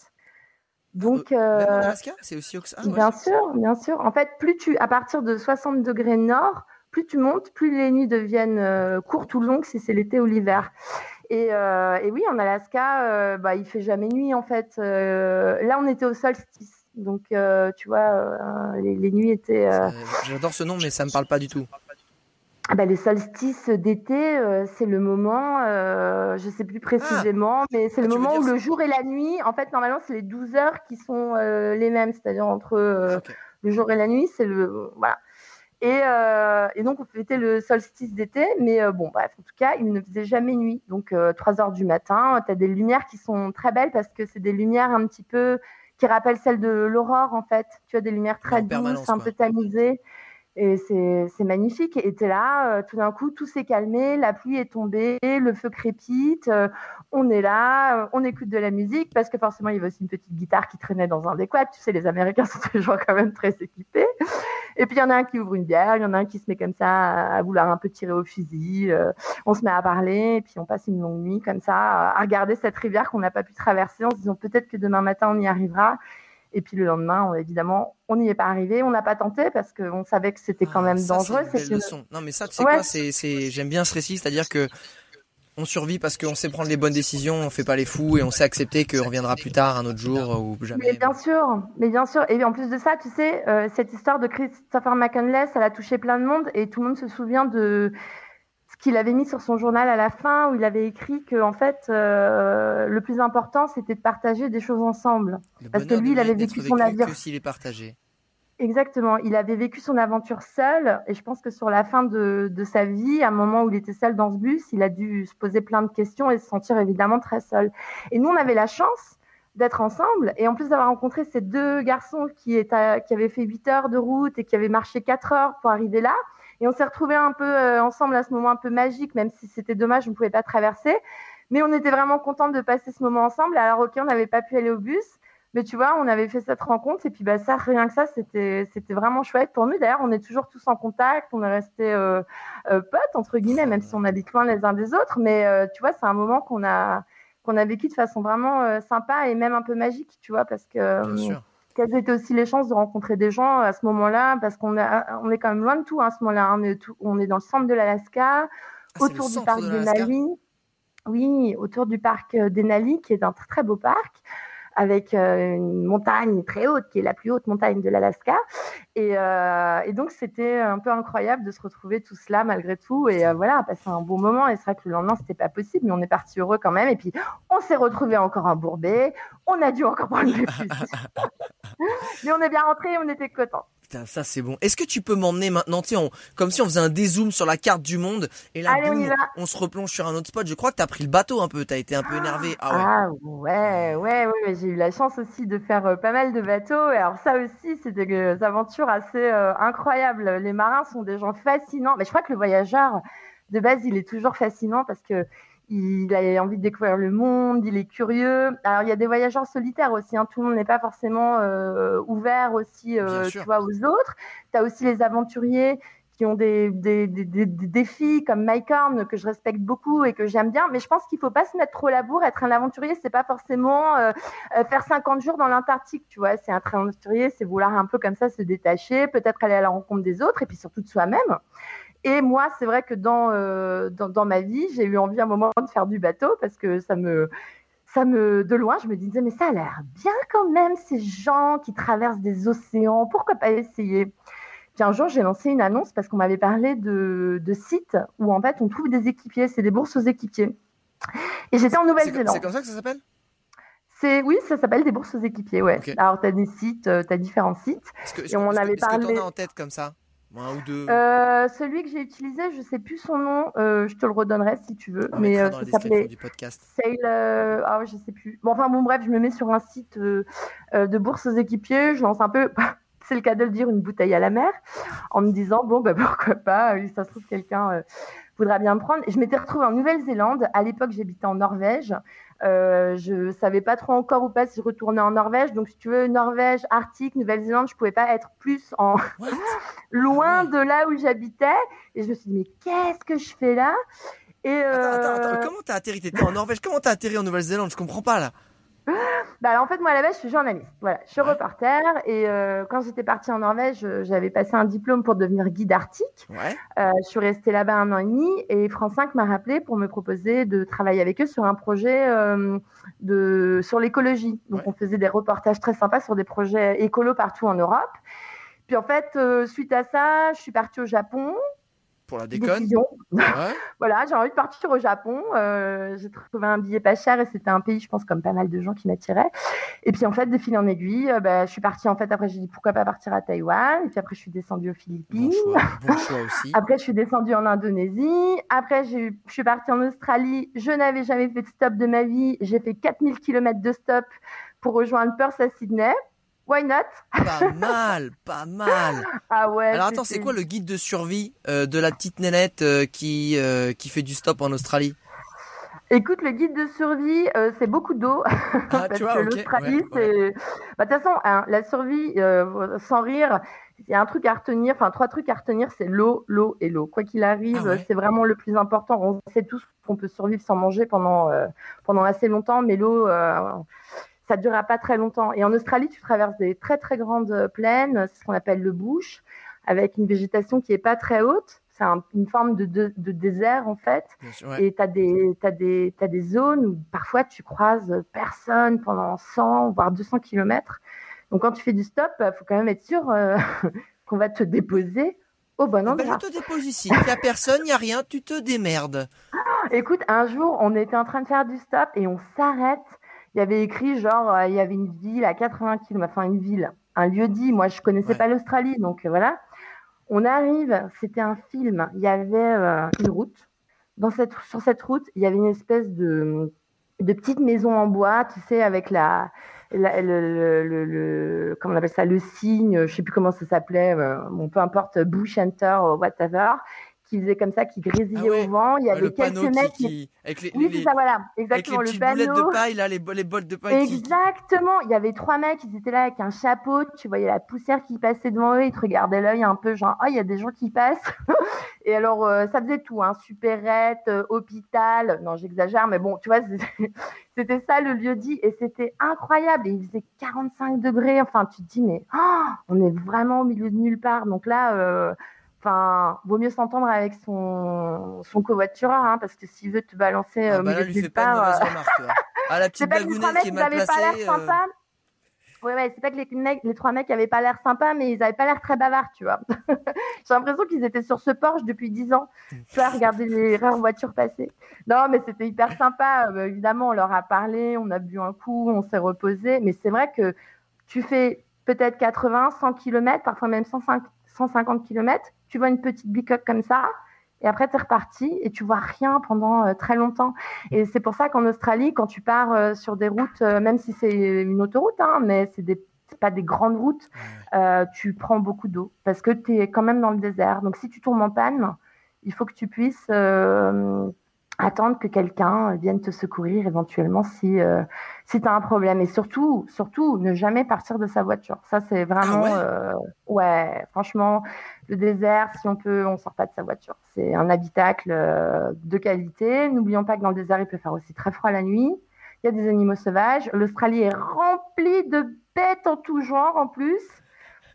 Donc, euh, en Alaska, c'est aussi ah, Bien sûr, bien sûr. En fait, plus tu, à partir de 60 degrés nord, plus tu montes, plus les nuits deviennent euh, courtes ou longues si c'est l'été ou l'hiver. Et, euh, et, oui, en Alaska, euh, bah, il fait jamais nuit en fait. Euh, là, on était au solstice, donc euh, tu vois, les, les, nuits étaient. J'adore ce nom, mais ça me parle pas du tout. Bah, les solstices d'été, c'est le moment, je sais plus précisément, ah. mais c'est le ah, moment où le jour et la nuit, en fait, normalement, c'est les 12 heures qui sont les mêmes, c'est-à-dire entre le jour et la nuit, c'est le voilà. Et, euh, et, donc, on fêtait le solstice d'été. Mais euh, bon, bref, en tout cas, il ne faisait jamais nuit. Donc, euh, 3 heures du matin, tu as des lumières qui sont très belles parce que c'est des lumières un petit peu qui rappellent celles de l'aurore, en fait. Tu as des lumières très douces, un peu tamisées. Et c'est magnifique. Et tu là, euh, tout d'un coup, tout s'est calmé, la pluie est tombée, le feu crépite, euh, on est là, euh, on écoute de la musique, parce que forcément, il y avait aussi une petite guitare qui traînait dans un des quads. Tu sais, les Américains sont toujours quand même très équipés. Et puis, il y en a un qui ouvre une bière, il y en a un qui se met comme ça à vouloir un peu tirer au fusil. on se met à parler, et puis on passe une longue nuit comme ça, à regarder cette rivière qu'on n'a pas pu traverser en se disant peut-être que demain matin, on y arrivera. Et puis le lendemain, évidemment, on n'y est pas arrivé, on n'a pas tenté parce qu'on savait que c'était quand ah, même dangereux. C'est une leçon. Non, mais ça, tu sais quoi, c'est, j'aime bien ce récit, c'est-à-dire que on survit parce qu'on sait prendre les bonnes décisions, on fait pas les fous et on sait accepter qu'on reviendra plus tard, un autre jour ou jamais. Mais bien sûr, mais bien sûr. Et en plus de ça, tu sais, euh, cette histoire de Christopher McCandless, elle a touché plein de monde et tout le monde se souvient de qu'il avait mis sur son journal à la fin où il avait écrit que en fait euh, le plus important c'était de partager des choses ensemble parce que lui il avait vécu son aventure s'il est partagé. Exactement, il avait vécu son aventure seul et je pense que sur la fin de, sa vie, à un moment où il était seul dans ce bus, il a dû se poser plein de questions et se sentir évidemment très seul. Et nous on avait la chance d'être ensemble et en plus d'avoir rencontré ces deux garçons qui avaient fait 8 heures de route et qui avaient marché 4 heures pour arriver là, et on s'est retrouvés un peu euh, ensemble à ce moment un peu magique, même si c'était dommage, on ne pouvait pas traverser. Mais on était vraiment contents de passer ce moment ensemble. Alors, ok, on n'avait pas pu aller au bus, mais tu vois, on avait fait cette rencontre et puis bah ça, rien que ça, c'était c'était vraiment chouette pour nous. D'ailleurs, on est toujours tous en contact, on est restés euh, euh, potes entre guillemets, même si on habite loin les uns des autres. Mais euh, tu vois, c'est un moment qu'on a qu'on a vécu de façon vraiment sympa et même un peu magique, tu vois, parce que quelles étaient aussi les chances de rencontrer des gens à ce moment-là? Parce qu'on on est quand même loin de tout hein, à ce moment-là. On, est on est dans le centre de l'Alaska, ah, autour du parc Denali. Oui, autour du parc euh, Denali, qui est un très, très beau parc avec euh, une montagne très haute, qui est la plus haute montagne de l'Alaska. Et, euh, et, donc, c'était un peu incroyable de se retrouver tous là, malgré tout. Et euh, voilà, passer un bon moment. Et c'est vrai que le lendemain, c'était pas possible, mais on est parti heureux quand même. Et puis, on s'est retrouvé encore en Bourbet. On a dû encore prendre le bus. mais on est bien rentré et on était contents. Putain, ça c'est bon. Est-ce que tu peux m'emmener maintenant, tu sais, comme si on faisait un dézoom sur la carte du monde et là, on, se replonge sur un autre spot. Je crois que t'as pris le bateau un peu, t'as été un peu énervé. Ah ouais. Ah, ouais, ouais, J'ai eu la chance aussi de faire euh, pas mal de bateaux. Et alors ça aussi, c'est des aventures assez euh, incroyables. Les marins sont des gens fascinants. Mais je crois que le voyageur, de base, il est toujours fascinant parce que il a envie de découvrir le monde, il est curieux. Alors il y a des voyageurs solitaires aussi, hein. tout le monde n'est pas forcément euh, ouvert aussi, euh, tu vois, aux autres. Tu as aussi les aventuriers qui ont des, des, des, des, défis comme Mike Horn que je respecte beaucoup et que j'aime bien, mais je pense qu'il faut pas se mettre trop la bourre. Être un aventurier, c'est pas forcément euh, faire 50 jours dans l'Antarctique, tu vois. C'est un aventurier, c'est vouloir un peu comme ça se détacher, peut-être aller à la rencontre des autres et puis surtout de soi-même. Et moi, c'est vrai que dans, euh, dans, dans, ma vie, j'ai eu envie à un moment de faire du bateau parce que ça me, ça me, de loin, je me disais, mais ça a l'air bien quand même, ces gens qui traversent des océans, pourquoi pas essayer? Puis un jour, j'ai lancé une annonce parce qu'on m'avait parlé de, de sites où en fait on trouve des équipiers, c'est des bourses aux équipiers. Et j'étais en Nouvelle-Zélande. C'est comme ça que ça s'appelle? Oui, ça s'appelle des bourses aux équipiers, ouais. Alors tu as des sites, euh, tu as différents sites. et on avait parlé. Que en as en tête comme ça? Un ou deux euh, Celui que j'ai utilisé, je sais plus son nom, euh, je te le redonnerai si tu veux. mais euh, ça s'appelait Sail. ah, je sais plus. Bon, enfin, bon, bref, je me mets sur un site de bourse aux équipiers, je lance un peu. C'est le cas de le dire, une bouteille à la mer, en me disant bon, bah, pourquoi pas, ça se trouve quelqu'un voudra bien me prendre. Je m'étais retrouvée en Nouvelle-Zélande. À l'époque, j'habitais en Norvège. Euh, je savais pas trop encore ou pas si je retournais en Norvège. Donc, si tu veux, Norvège, Arctique, Nouvelle-Zélande, je pouvais pas être plus en loin de là où j'habitais. Et je me suis dit, mais qu'est-ce que je fais là? Et euh... attends, attends, attends, comment t'as atterri? T'étais en Norvège Comment t'as atterri en Nouvelle-Zélande? Je comprends pas là. Bah, en fait, moi, à la base, je suis journaliste. Voilà, je suis reporter. Et euh, quand j'étais partie en Norvège, j'avais passé un diplôme pour devenir guide arctique. Ouais. Euh, je suis restée là-bas un an et demi. Et France 5 m'a rappelé pour me proposer de travailler avec eux sur un projet euh, de, sur l'écologie. Donc, on faisait des reportages très sympas sur des projets écolos partout en Europe. Puis, en fait, suite à ça, je suis partie au Japon pour la déconne. voilà, j'ai envie de partir au Japon. Euh, j'ai trouvé un billet pas cher et c'était un pays, je pense, comme pas mal de gens qui m'attiraient. Et puis en fait, de fil en aiguille, euh, bah, je suis partie. En fait, après, j'ai dit pourquoi pas partir à Taïwan? Et puis après, je suis descendue aux Philippines. Bon choix, aussi. après, je suis descendue en Indonésie. Après, je suis partie en Australie. Je n'avais jamais fait de stop de ma vie. J'ai fait 4000 km de stop pour rejoindre Perth à Sydney Why not? Pas mal, pas mal. Ah ouais. Alors attends, c'est quoi le guide de survie euh, de la petite nénette euh, qui euh, qui fait du stop en Australie? Écoute, le guide de survie, c'est beaucoup d'eau. Ah, parce tu vois, que l'Australie, c'est. Bah, de toute façon, hein, la survie, sans rire, il y a un truc à retenir, enfin trois trucs à retenir, c'est l'eau, l'eau et l'eau. Quoi qu'il arrive, ah c'est vraiment le plus important. On sait tous qu'on peut survivre sans manger pendant pendant assez longtemps, mais l'eau, ça ne durera pas très longtemps. Et en Australie, tu traverses des très très grandes plaines, c'est ce qu'on appelle le bush, avec une végétation qui n'est pas très haute. C'est une forme de, de, désert en fait. Et tu as des, des, des zones où parfois tu croises personne pendant 100 voire 200 km. Donc quand tu fais du stop, il faut quand même être sûr euh, qu'on va te déposer au bon endroit. Ben, je te dépose ici. Il n'y a personne, il n'y a rien, tu te démerdes. Écoute, un jour, on était en train de faire du stop et on s'arrête il y avait écrit genre euh, il y avait une ville à 80 km, enfin une ville, un lieu dit. Moi, je connaissais pas l'Australie, donc euh, voilà. On arrive, c'était un film. Il y avait euh, une route. Dans cette, sur cette route, il y avait une espèce de, de petite maison en bois, tu sais, avec la, le, le, le, comment on appelle ça, le signe, je sais plus comment ça s'appelait, bon, peu importe, bush enter, whatever qui faisait comme ça, qui grésillait ah au vent. Il y avait quelques mecs qui, avec les, oui, c'est ça, voilà, exactement. Avec les le panneau. de paille, là, les, les bottes de paille. Exactement. Il y avait trois mecs, ils étaient là avec un chapeau. Tu voyais la poussière qui passait devant eux. Ils te regardaient l'œil un peu, genre, oh, il y a des gens qui passent. et alors, euh, ça faisait tout, hein, supérette, euh, hôpital. Non, j'exagère, mais bon, tu vois, c'était ça le lieu dit et c'était incroyable. Et il faisait 45 degrés. Enfin, tu te dis, mais oh, on est vraiment au milieu de nulle part. Donc là, euh, Enfin, vaut mieux s'entendre avec son, son covoitureur, hein, parce que s'il veut te balancer ah, bah là, lui fait pas euh... remarque, Ah, la petite bagounette qui est mal placée. Pas l'air euh... sympa. Ouais, ouais, c'est pas que les, les trois mecs avaient pas l'air sympas, mais ils avaient pas l'air très bavards, tu vois. J'ai l'impression qu'ils étaient sur ce Porsche depuis dix ans, tu vois, regarder les rares voitures passer. Non, mais c'était hyper sympa. Euh, évidemment, on leur a parlé, on a bu un coup, on s'est reposé. Mais c'est vrai que tu fais peut-être 80, 100 km, parfois même 105, 150 km tu vois une petite bicoque comme ça, et après tu es reparti et tu vois rien pendant euh, très longtemps. Et c'est pour ça qu'en Australie, quand tu pars euh, sur des routes, euh, même si c'est une autoroute, hein, mais c'est des pas des grandes routes, tu prends beaucoup d'eau parce que tu es quand même dans le désert. Donc si tu tombes en panne, il faut que tu puisses attendre que quelqu'un vienne te secourir éventuellement si, euh, si tu as un problème. Et surtout, surtout, ne jamais partir de sa voiture. Ça, c'est vraiment... Ah euh, ouais, franchement, le désert, si on peut, on sort pas de sa voiture. C'est un habitacle euh, de qualité. N'oublions pas que dans le désert, il peut faire aussi très froid la nuit. Il y a des animaux sauvages. L'Australie est remplie de bêtes en tout genre en plus.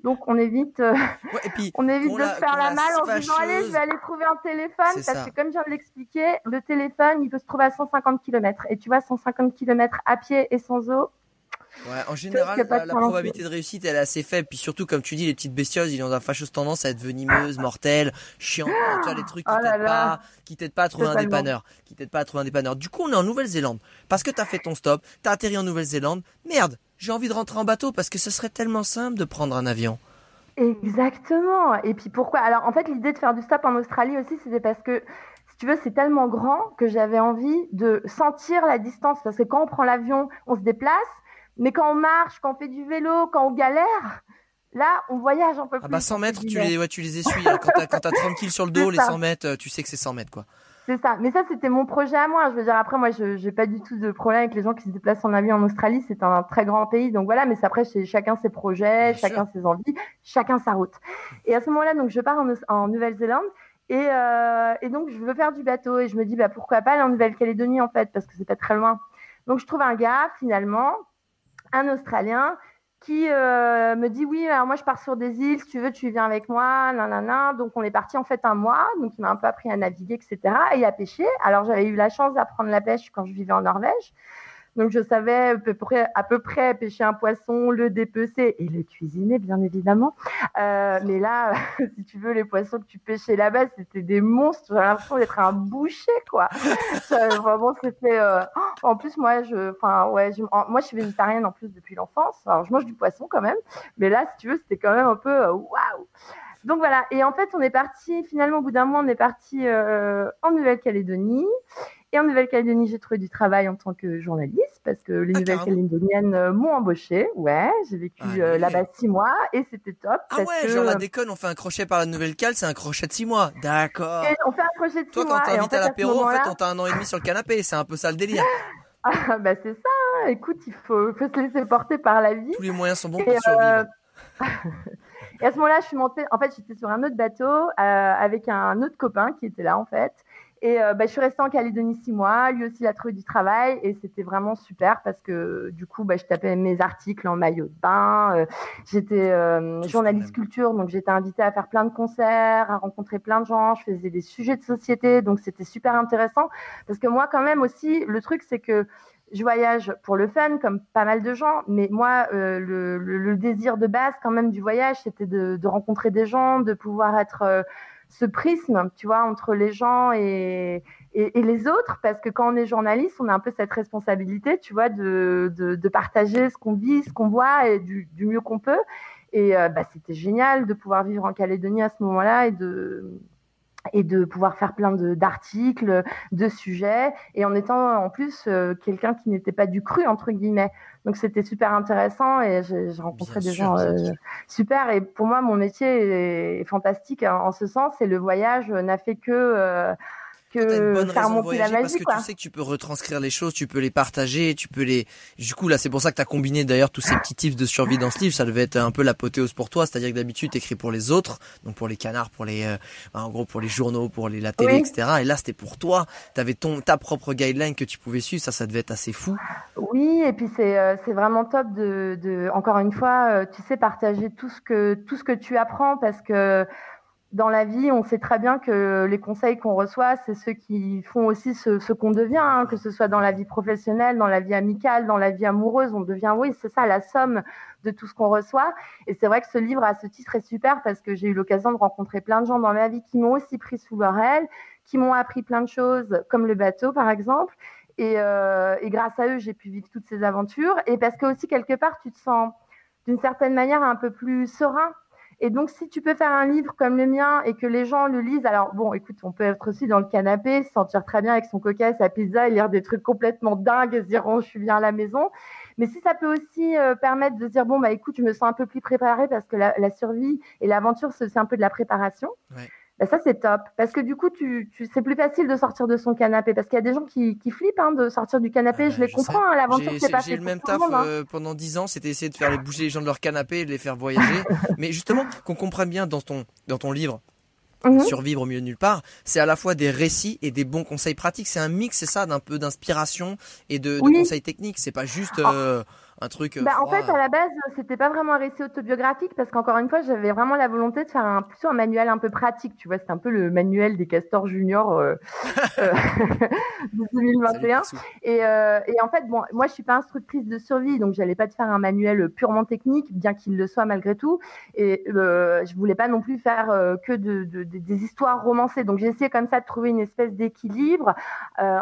Donc on évite, euh, on évite de se faire la, malle en se disant allez, je vais aller trouver un téléphone parce que comme je viens de l'expliquer, le téléphone il peut se trouver à 150 km et tu vois 150 km à pied et sans eau, Ouais, en général, la, probabilité de réussite elle est assez faible. Puis surtout, comme tu dis, les petites bestioles, ils ont la fâcheuse tendance à être venimeuses, mortelles, chiantes. tu vois, les trucs qui oh t'aident pas, qui t'aident pas à trouver un dépanneur, qui t'aident pas à trouver un dépanneur. Du coup, on est en Nouvelle-Zélande parce que t'as fait ton stop, t'as atterri en Nouvelle-Zélande. Merde, j'ai envie de rentrer en bateau parce que ce serait tellement simple de prendre un avion. Exactement. Et puis pourquoi? Alors en fait, l'idée de faire du stop en Australie aussi, c'était parce que si tu veux, c'est tellement grand que j'avais envie de sentir la distance. Parce que quand on prend l'avion, on se déplace. Mais quand on marche, quand on fait du vélo, quand on galère, là, on voyage un peu plus. Ah bah 100 mètres, tu les, ouais, tu les essuies. Hein. Quand t'as, as tranquille sur le dos, les 100 mètres, euh, tu sais que c'est 100 mètres, quoi. C'est ça. Mais ça, c'était mon projet à moi. Je veux dire, après, moi, je n'ai pas du tout de problème avec les gens qui se déplacent en avion en Australie. C'est un très grand pays. Donc voilà, mais après, c'est chacun ses projets, chacun ses envies, chacun sa route. Et à ce moment-là, donc, je pars en, en Nouvelle-Zélande. Et, euh, et, donc, je veux faire du bateau. Et je me dis, bah, pourquoi pas aller en Nouvelle-Calédonie, en fait, parce que c'est pas très loin. Donc, je trouve un gars, finalement, un Australien, qui euh, me dit oui, alors moi je pars sur des îles, si tu veux, tu viens avec moi, nanana. Donc on est parti en fait un mois, donc il m'a un peu appris à naviguer, etc. Et à pêcher. Alors j'avais eu la chance d'apprendre la pêche quand je vivais en Norvège. Donc je savais à peu près, à peu près pêcher un poisson, le dépecer et le cuisiner, bien évidemment. Euh, mais là, si tu veux, les poissons que tu pêchais là-bas, c'était des monstres. J'avais l'impression d'être un boucher, quoi. vraiment, c'était. Euh... En plus, moi, je, enfin, ouais, je... moi, je suis végétarienne en plus depuis l'enfance. Alors, je mange du poisson quand même, mais là, si tu veux, c'était quand même un peu euh, waouh. Donc voilà. Et en fait, on est parti. Finalement, au bout d'un mois, on est parti euh, en Nouvelle-Calédonie. Et en Nouvelle-Calédonie, j'ai trouvé du travail en tant que journaliste parce que les ah, Nouvelles-Calédoniennes euh, m'ont embauché. Ouais, j'ai vécu euh, là-bas six mois et c'était top. Ah ouais, genre la déconne, on fait un crochet par la Nouvelle-Cale, c'est un crochet de six mois. D'accord. On fait un crochet de six mois. Toi, quand t'invites à l'apéro, en fait, on t'a un an et demi sur le canapé. C'est un peu ça le délire. Ah bah c'est ça. Hein. Écoute, il faut, faut, se laisser porter par la vie. Tous les moyens sont bons pour survivre. Et à ce moment-là, je suis montée. En fait, j'étais sur un autre bateau euh, avec un autre copain qui était là, en fait. Et euh, bah, je suis restée en Calédonie six mois. Lui aussi, il a trouvé du travail. Et c'était vraiment super parce que du coup, bah, je tapais mes articles en maillot de bain. Euh, j'étais journaliste culture, donc j'étais invitée à faire plein de concerts, à rencontrer plein de gens. Je faisais des sujets de société. Donc c'était super intéressant. Parce que moi, quand même aussi, le truc, c'est que je voyage pour le fun, comme pas mal de gens, mais moi, euh, le, désir de base quand même du voyage, c'était de, rencontrer des gens, de pouvoir être euh, ce prisme, tu vois, entre les gens et, les autres, parce que quand on est journaliste, on a un peu cette responsabilité, tu vois, de, de, partager ce qu'on vit, ce qu'on voit, et du, mieux qu'on peut. Et euh, bah, c'était génial de pouvoir vivre en Calédonie à ce moment-là et de et de pouvoir faire plein d'articles, de, sujets, et en étant en plus euh, quelqu'un qui n'était pas du cru, entre guillemets. Donc c'était super intéressant et j'ai rencontré des gens euh, super. Et pour moi, mon métier est, fantastique en, ce sens, et le voyage n'a fait que... Euh, que de voyager parce que tu sais que tu peux retranscrire les choses, tu peux les partager, tu peux les. Du coup là, c'est pour ça que tu as combiné d'ailleurs tous ces petits tips de survie dans ce livre. Ça devait être un peu l'apothéose pour toi, c'est-à-dire que d'habitude tu écris pour les autres, donc pour les canards, pour les, euh, en gros pour les journaux, pour les la télé, etc. Et là c'était pour toi. Tu avais ton ta propre guideline que tu pouvais suivre. Ça, ça devait être assez fou. Oui, et puis c'est euh, c'est vraiment top de, de encore une fois, euh, tu sais partager tout ce que tout ce que tu apprends parce que dans la vie, on sait très bien que les conseils qu'on reçoit, c'est ceux qui font aussi ce, qu'on devient, hein, que ce soit dans la vie professionnelle, dans la vie amicale, dans la vie amoureuse. On devient, oui, c'est ça, la somme de tout ce qu'on reçoit. Et c'est vrai que ce livre, à ce titre, est super parce que j'ai eu l'occasion de rencontrer plein de gens dans ma vie qui m'ont aussi pris sous leur aile, qui m'ont appris plein de choses, comme le bateau, par exemple. Et, euh, et grâce à eux, j'ai pu vivre toutes ces aventures. Et parce que aussi, quelque part, tu te sens d'une certaine manière un peu plus serein et donc, si tu peux faire un livre comme le mien et que les gens le lisent, alors bon, écoute, on peut être aussi dans le canapé, se sentir très bien avec son coca sa pizza et lire des trucs complètement dingues et se dire, oh, je suis bien à la maison. Mais si ça peut aussi euh, permettre de dire, bon, bah écoute, je me sens un peu plus préparée parce que la, la survie et l'aventure, c'est un peu de la préparation. Bah, ça c'est top. Parce que du coup tu, tu c'est plus facile de sortir de son canapé. Parce qu'il y a des gens qui, qui flippent hein, de sortir du canapé. Je les comprends hein, l'aventure c'est pas j'ai le même taf hein. euh, pendant dix ans. C'était essayer de faire les bouger les gens de leur canapé et de les faire voyager. Mais justement qu'on comprenne bien dans ton dans ton livre mhm. survivre au milieu de nulle part c'est à la fois des récits et des bons conseils pratiques. C'est un mix c'est ça d'un peu d'inspiration et de, de conseils techniques. C'est pas juste ah. euh, un truc. Euh, bah, en fait, à la base, c'était pas vraiment un récit autobiographique parce qu'encore une fois, j'avais vraiment la volonté de faire un, plutôt un manuel un peu pratique. Tu vois, c'est un peu le manuel des castors juniors euh, euh de 2021. Et, euh, et, en fait, bon, moi, je suis pas instructrice de survie, donc j'allais pas te faire un manuel purement technique, bien qu'il le soit malgré tout. Et je voulais pas non plus faire que de, de, des histoires romancées. Donc j'ai essayé comme ça de trouver une espèce d'équilibre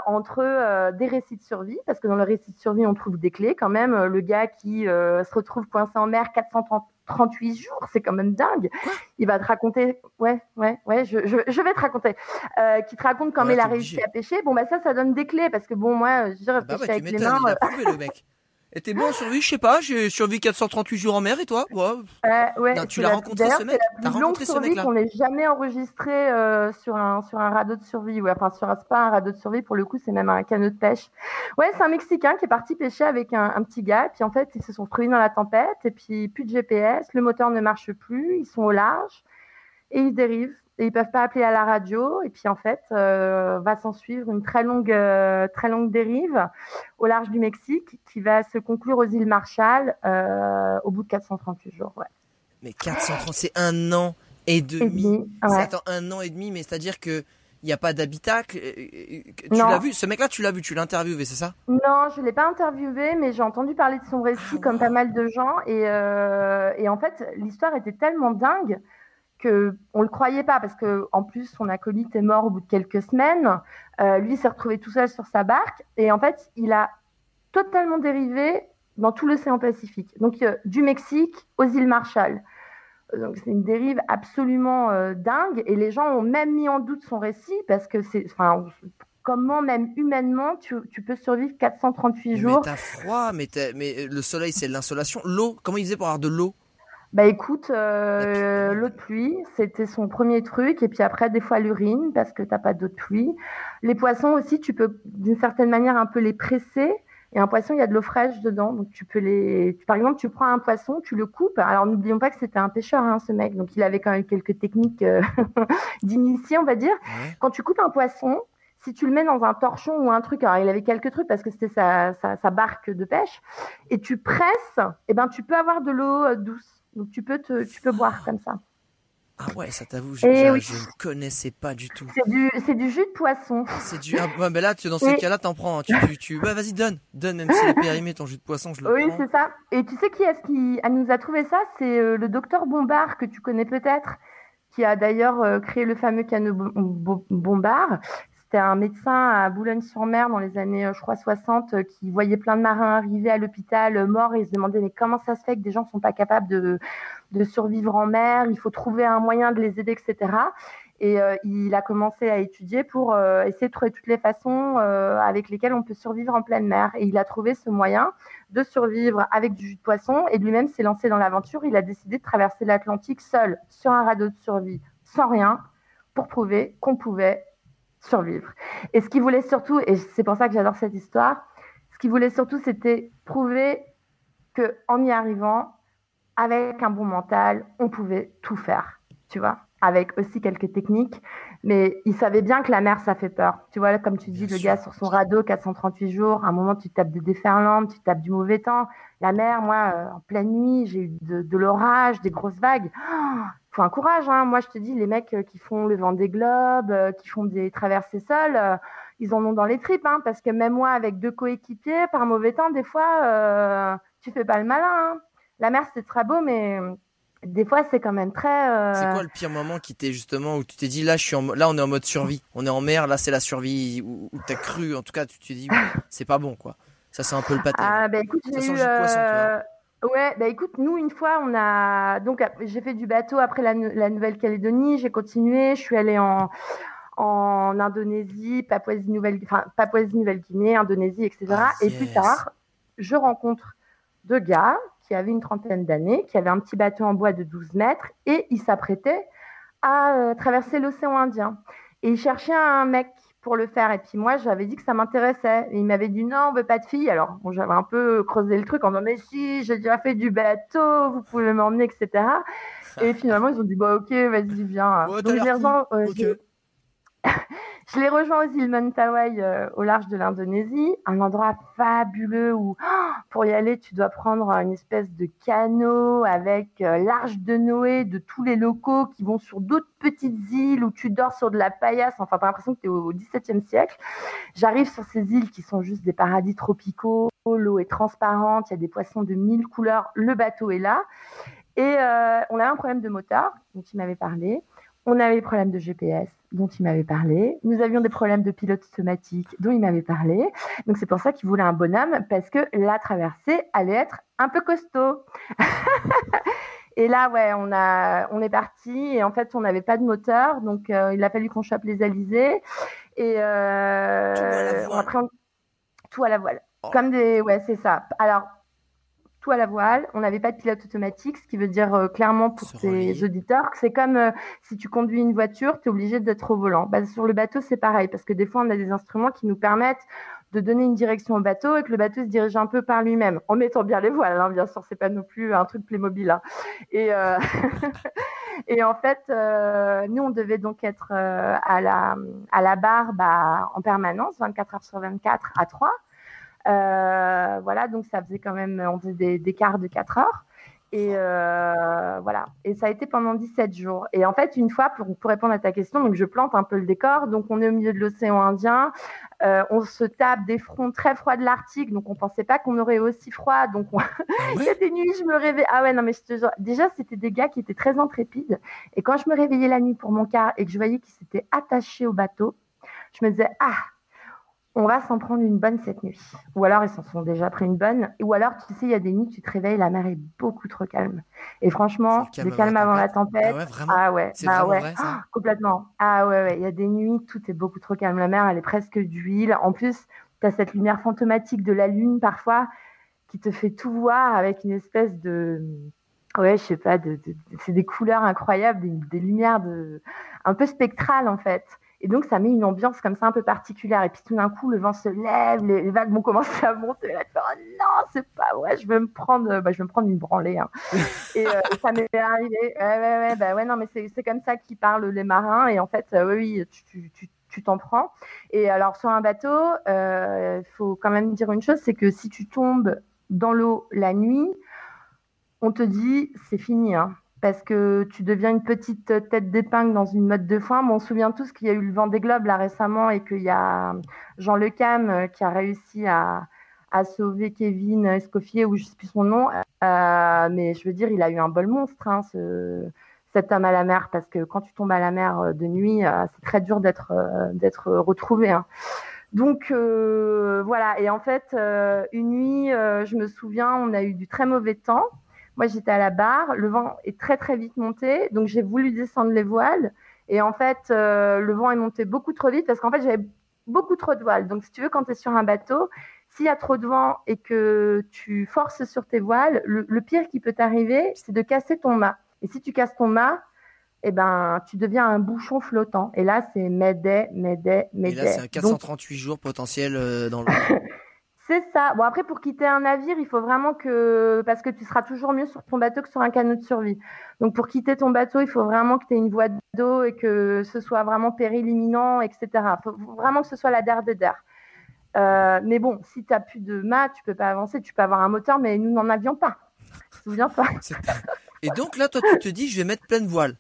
entre des récits de survie, parce que dans le récit de survie, on trouve des clés quand même. Le gars qui euh, se retrouve coincé en mer 438 jours, c'est quand même dingue. il va te raconter, ouais, ouais, ouais, je, je, vais te raconter, euh, qui te raconte comment il a réussi à pêcher. Bon, bah ça, ça donne des clés parce que bon, moi, je dirais bah pêcher avec les mains. Le mec. Et t'es bon en survie Je sais pas, j'ai survécu 438 jours en mer et toi? Ouais. Euh, ouais, Tu l'as rencontré ce mec rencontré ce mec là qu'on n'ait jamais enregistré euh, sur un sur un radeau de survie. Ouais, enfin sur un, c'est pas un radeau de survie pour le coup, c'est même un canot de pêche. Ouais, c'est un Mexicain qui est parti pêcher avec un, un petit gars. Et puis en fait, ils se sont retrouvés dans la tempête et puis plus de GPS, le moteur ne marche plus, ils sont au large et ils dérivent et ils peuvent pas appeler à la radio. Et puis en fait, euh, va s'en suivre une très longue, euh, très longue dérive au large du Mexique qui va se conclure aux îles Marshall euh, au bout de 438 jours. Ouais. Mais 430, c'est un an et demi. C'est un an et demi, mais c'est-à-dire que il n'y a pas d'habitacle. Tu l'as vu Ce mec-là, tu l'as vu, tu l'as interviewé, c'est ça? Non, je l'ai pas interviewé, mais j'ai entendu parler de son récit ah comme pas mal de gens. Et, et en fait, l'histoire était tellement dingue que on le croyait pas parce que en plus son acolyte est mort au bout de quelques semaines. Euh, lui s'est retrouvé tout seul sur sa barque et en fait il a totalement dérivé dans tout l'océan Pacifique. Donc euh, du Mexique aux îles Marshall. Euh, donc c'est une dérive absolument dingue et les gens ont même mis en doute son récit parce que c'est enfin comment même humainement tu, peux survivre 438 jours. Mais t'as froid, mais, mais le soleil c'est l'insolation. L'eau, comment il faisait pour avoir de l'eau? Bah écoute, euh, l'eau de pluie, c'était son premier truc. Et puis après, des fois l'urine, parce que t'as pas d'eau de pluie. Les poissons aussi, tu peux d'une certaine manière un peu les presser. Et un poisson, il y a de l'eau fraîche dedans. Donc tu peux les. Par exemple, tu prends un poisson, tu le coupes. Alors n'oublions pas que c'était un pêcheur, hein, ce mec. Donc il avait quand même quelques techniques euh, d'initié, on va dire. Quand tu coupes un poisson, si tu le mets dans un torchon ou un truc, alors il avait quelques trucs parce que c'était sa, sa, barque de pêche, et tu presses, et eh ben tu peux avoir de l'eau euh, douce. Donc tu peux te, tu peux boire comme ça. Ah ouais, ça t'avoue, je, ne connaissais pas du tout. C'est du, du jus de poisson. C'est du, ah, mais là, tu, dans ces cas-là, t'en prends. Hein. Tu, tu, tu bah, vas-y, donne, donne, même si est périmé ton jus de poisson, je le oui, prends. Oui, c'est ça. Et tu sais qui est-ce qui nous a trouvé ça? C'est euh, le docteur Bombard que tu connais peut-être, qui a d'ailleurs euh, créé le fameux canot Bombard. C'était un médecin à Boulogne-sur-Mer dans les années, euh, je crois, 60, euh, qui voyait plein de marins arriver à l'hôpital euh, morts et se demandait mais comment ça se fait que des gens ne sont pas capables de, de survivre en mer? Il faut trouver un moyen de les aider, etc. Et il a commencé à étudier pour essayer de trouver toutes les façons avec lesquelles on peut survivre en pleine mer. Et il a trouvé ce moyen de survivre avec du jus de poisson. Et lui-même s'est lancé dans l'aventure. Il a décidé de traverser l'Atlantique seul sur un radeau de survie, sans rien, pour prouver qu'on pouvait survivre. Et ce qu'il voulait surtout, et c'est pour ça que j'adore cette histoire, ce qu'il voulait surtout, c'était prouver que en y arrivant, avec un bon mental, on pouvait tout faire, tu vois, avec aussi quelques techniques. Mais il savait bien que la mer, ça fait peur. Tu vois, comme tu dis, le gars sur son radeau, 438 jours, à un moment, tu tapes des déferlantes, tu tapes du mauvais temps. La mer, moi, euh, en pleine nuit, j'ai eu de, l'orage, des grosses vagues. Oh, faut un courage. Hein. Moi, je te dis, les mecs euh, qui font le vent des globes, euh, qui font des traversées seules, euh, ils en ont dans les tripes. Hein, parce que même moi, avec deux coéquipiers, par mauvais temps, des fois, tu fais pas le malin. Hein. La mer, c'est très beau, mais des fois, c'est quand même très. C'est quoi le pire moment qui t'est justement où tu t'es dit là, je suis en... là, on est en mode survie, on est en mer, là, c'est la survie où, tu t'as cru, en tout cas, tu t'es dit c'est pas bon, quoi. Ça, c'est un peu le pâté. Ah, bah écoute, j'ai eu. Ouais, bah écoute, nous une fois on a donc j'ai fait du bateau après la, Nouvelle-Calédonie, j'ai continué, je suis allée en en Indonésie, Papouasie-Nouvelle, enfin Papouasie-Nouvelle-Guinée, Indonésie, etc. Ah, et plus tard, je rencontre deux gars qui avaient une trentaine d'années, qui avaient un petit bateau en bois de 12 mètres et ils s'apprêtaient à euh, traverser l'océan Indien. Et ils cherchaient un mec pour le faire. Et puis moi, j'avais dit que ça m'intéressait. Et il m'avait dit non, on veut pas de fille. Alors bon, j'avais un peu creusé le truc en disant mais si, j'ai déjà fait du bateau, vous pouvez m'emmener, etc. Et finalement, ils ont dit bah ok, vas-y, viens. Donc je je l'ai rejoint aux îles Mentawai euh, au large de l'Indonésie, un endroit fabuleux où oh, pour y aller, tu dois prendre une espèce de canot avec euh, l'arche de Noé de tous les locaux qui vont sur d'autres petites îles où tu dors sur de la paillasse. Enfin, tu as l'impression que tu es au XVIIe siècle. J'arrive sur ces îles qui sont juste des paradis tropicaux. L'eau est transparente, il y a des poissons de mille couleurs. Le bateau est là. Et euh, on a un problème de moteur dont il m'avait parlé. On avait des problèmes de GPS dont il m'avait parlé. Nous avions des problèmes de pilote automatique dont il m'avait parlé. Donc c'est pour ça qu'il voulait un bonhomme parce que la traversée allait être un peu costaud. et là, ouais, on a, on est parti et en fait, on n'avait pas de moteur, donc euh, il a fallu qu'on chope les alizés et euh, tout à la voile. tout à la voile. Oh. Comme des, ouais, c'est ça. Alors tout à la voile. On n'avait pas de pilote automatique, ce qui veut dire euh, clairement pour tes auditeurs que c'est comme euh, si tu conduis une voiture, tu es obligé d'être au volant. Bah, sur le bateau, c'est pareil, parce que des fois, on a des instruments qui nous permettent de donner une direction au bateau et que le bateau se dirige un peu par lui-même, en mettant bien les voiles, hein, bien sûr, c'est pas non plus un truc Playmobil. Hein. Et, euh... et en fait, euh, nous, on devait donc être à, la, à la barre bah, en permanence, 24 heures sur 24 à 3. Euh, voilà, donc ça faisait quand même, on faisait des, des quarts de 4 heures. Et euh, voilà. Et ça a été pendant 17 jours. Et en fait, une fois, pour, pour, répondre à ta question, donc je plante un peu le décor. Donc on est au milieu de l'océan Indien. Euh, on se tape des fronts très froids de l'Arctique. Donc on pensait pas qu'on aurait aussi froid. Donc on... Il y a des nuits, je me réveillais. Ah ouais, non, mais je te Déjà, c'était des gars qui étaient très intrépides. Et quand je me réveillais la nuit pour mon quart et que je voyais qu'ils s'étaient attachés au bateau, je me disais, ah, on va s'en prendre une bonne cette nuit. Ou alors ils s'en sont déjà pris une bonne. Ou alors, tu sais, il y a des nuits, tu te réveilles, la mer est beaucoup trop calme. Et franchement, le le calme calme avant la la tempête. Ah ouais, Ah ouais, vrai, Ah, complètement. Ah ouais, ouais. Il y a des nuits, tout est beaucoup trop calme. La mer, elle est presque d'huile. En plus, tu as cette lumière fantomatique de la lune parfois qui te fait tout voir avec une espèce de. Ouais, je sais pas, de- c'est des couleurs incroyables, des, des lumières de, un peu spectrales en fait. Et donc, ça met une ambiance comme ça un peu particulière. Et puis tout d'un coup, le vent se lève, les, les vagues vont commencer à monter. Et là, tu fais, oh non, c'est pas vrai, je vais me prendre, bah, je vais me prendre une branlée. hein. Et euh, ça m'est arrivé. Ouais, ouais, ouais, bah ouais, non, mais c'est comme ça qu'ils parlent les marins. Et en fait, euh, oui, tu t'en prends. Et alors, sur un bateau, il faut quand même dire une chose, c'est que si tu tombes dans l'eau la nuit, on te dit c'est fini, hein, parce que tu deviens une petite tête d'épingle dans une mode de foin. Bon, on se souvient tous qu'il y a eu le vent des globes là récemment et qu'il y a Jean Le Cam euh, qui a réussi à, sauver Kevin Escoffier ou je sais plus son nom. Euh, mais je veux dire, il a eu un bol monstre, hein, ce, cet homme à la mer, parce que quand tu tombes à la mer euh, de nuit, euh, c'est très dur d'être euh, retrouvé. hein. Donc euh, voilà, et en fait, euh, une nuit, euh, je me souviens, on a eu du très mauvais temps. Moi, j'étais à la barre, le vent est très très vite monté, donc j'ai voulu descendre les voiles. Et en fait, euh, le vent est monté beaucoup trop vite parce qu'en fait, j'avais beaucoup trop de voiles. Donc, si tu veux, quand tu es sur un bateau, s'il y a trop de vent et que tu forces sur tes voiles, le, le pire qui peut t'arriver, c'est de casser ton mât. Et si tu casses ton mât, eh ben, tu deviens un bouchon flottant. Et là, c'est Mayday, Mayday, Et Mayday. là, c'est un Donc, 438 jours potentiel euh, dans le. c'est ça. Bon, après, pour quitter un navire, il faut vraiment que. Parce que tu seras toujours mieux sur ton bateau que sur un canot de survie. Donc, pour quitter ton bateau, il faut vraiment que tu aies une voie d'eau et que ce soit vraiment péril imminent, etc. Il faut vraiment que ce soit la der de der. Euh, mais bon, si tu n'as plus de mât, tu peux pas avancer. Tu peux avoir un moteur, mais nous n'en avions pas. Tu te souviens pas? Et donc là, toi, tu te dis, je vais mettre pleine voile.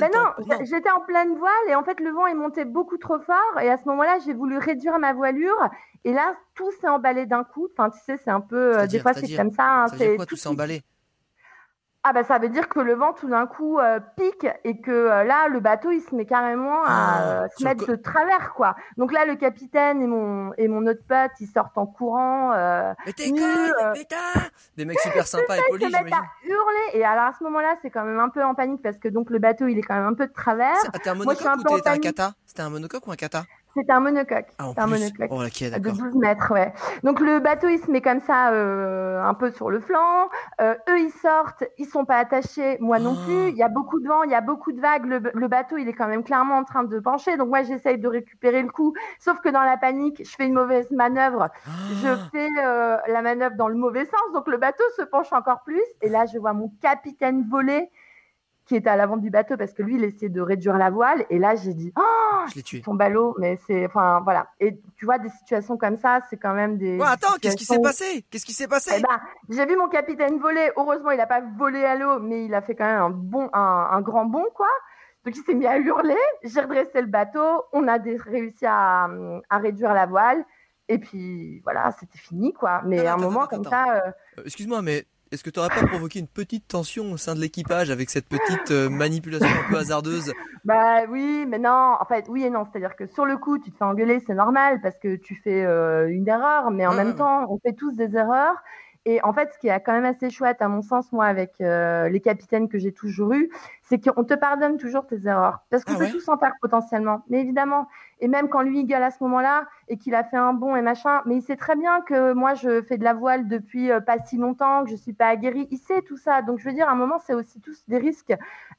Ben non, j'étais en pleine voile et en fait le vent est monté beaucoup trop fort et à ce moment-là j'ai voulu réduire ma voilure et là tout s'est emballé d'un coup. Enfin tu sais c'est un peu euh, des fois c'est comme ça. hein, Ça c'est tout s'est emballé? Ah bah ça veut dire que le vent tout d'un coup euh, pique et que euh, là le bateau il se met carrément à Ah, euh, se mettre de travers quoi. Donc là le capitaine et mon et mon autre pote ils sortent en courant. Mais t'es Des mecs super sympas et ils polis, j'imagine. à hurler et alors à ce moment-là c'est quand même un peu en panique parce que donc le bateau il est quand même un peu de travers. Ah, T'es un Moi, je suis monocoque un ou t'es un kata C'était un monocoque ou un kata C'était un monocoque. Ah, C'était un monocoque. Oh, de d'accord. 12 mètres, ouais. Donc le bateau, il se met comme ça, euh, un peu sur le flanc. Euh, eux, ils sortent, ils sont pas attachés, moi non Oh. plus. Il y a beaucoup de vent, il y a beaucoup de vagues. Le, le bateau, il est quand même clairement en train de pencher. Donc moi, j'essaye de récupérer le coup. Sauf que dans la panique, je fais une mauvaise manœuvre. Je Ah, fais euh, la manœuvre dans le mauvais sens. Donc le bateau se penche encore plus. Et là, je vois mon capitaine voler qui était à l'avant du bateau parce que lui, il essayait de réduire la voile. Et là, j'ai dit, oh, je l'ai tué. son ballot, mais c'est, enfin, voilà. Et tu vois, des situations comme ça, c'est quand même des. Ouais, attends, qu'est-ce qui s'est passé? Qu'est-ce qui s'est passé? Eh ben, j'ai vu mon capitaine voler. Heureusement, il n'a pas volé à l'eau, mais il a fait quand même un bon, un, un grand bond, quoi. Donc, il s'est mis à hurler. J'ai redressé le bateau. On a des- réussi à, à réduire la voile. Et puis, voilà, c'était fini, quoi. Mais à un moment attends, comme attends. ça, euh, Euh, Excuse-moi, mais est-ce que t'aurais pas provoqué une petite tension au sein de l'équipage avec cette petite euh, manipulation un peu hasardeuse? Bah oui, mais non, en fait, oui et non. C'est-à-dire que sur le coup, tu te fais engueuler, c'est normal parce que tu fais euh, une erreur, mais en Ouais, même temps, on fait tous des erreurs. Et en fait, ce qui est quand même assez chouette, à mon sens, moi, avec euh, les capitaines que j'ai toujours eus, c'est qu'on te pardonne toujours tes erreurs. Parce qu'on Ah peut ouais? tous en faire potentiellement, mais évidemment. Et même quand lui, il gueule à ce moment-là et qu'il a fait un bond et machin, mais il sait très bien que moi, je fais de la voile depuis euh, pas si longtemps, que je suis pas aguerrie. Il sait tout ça. Donc, je veux dire, à un moment, c'est aussi tous des risques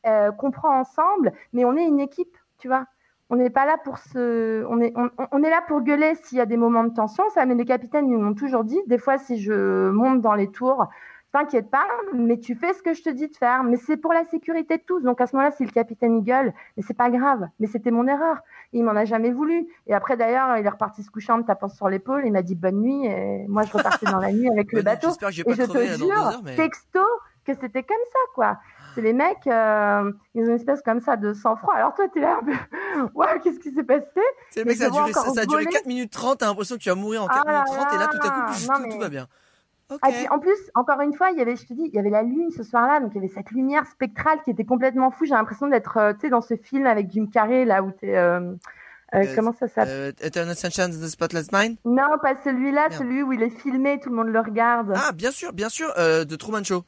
euh, qu'on prend ensemble, mais on est une équipe, tu vois. On n'est pas là pour se, on est, on, on est là pour gueuler s'il y a des moments de tension. Ça, mais les capitaines ils m'ont toujours dit. Des fois, si je monte dans les tours, t'inquiète pas, mais tu fais ce que je te dis de faire. Mais c'est pour la sécurité de tous. Donc à ce moment-là, si le capitaine il gueule, mais c'est pas grave. Mais c'était mon erreur. Il m'en a jamais voulu. Et après d'ailleurs, il est reparti se coucher en me tapant sur l'épaule. Il m'a dit bonne nuit. Et moi, je repartais dans la nuit avec le bateau. J'espère que je vais Et pas je te jure, heures, mais. texto, que c'était comme ça, quoi. C'est les mecs, euh, ils ont une espèce comme ça de sang-froid. Alors toi, t'es là un peu, ouais, qu'est-ce qui s'est passé? C'est le mais mec, ça a duré, ça, encore ça a duré voler? 4 minutes 30, t'as l'impression que tu vas mourir en 4 Ah minutes 30, et là, tout à coup, non, tout, mais- tout va bien. Ah, puis, en plus, encore une fois, il y avait, je te dis, il y avait la lune ce soir-là, donc il y avait cette lumière spectrale qui était complètement fou. J'ai l'impression d'être, euh, tu sais, dans ce film avec Jim Carrey, là où t'es, euh, Euh, comment ça s'appelle? Eternal Sunshine of the Spotless Mind Non, pas celui-là, celui où il est filmé, tout le monde le regarde. Ah, bien sûr, bien sûr, The Truman Show.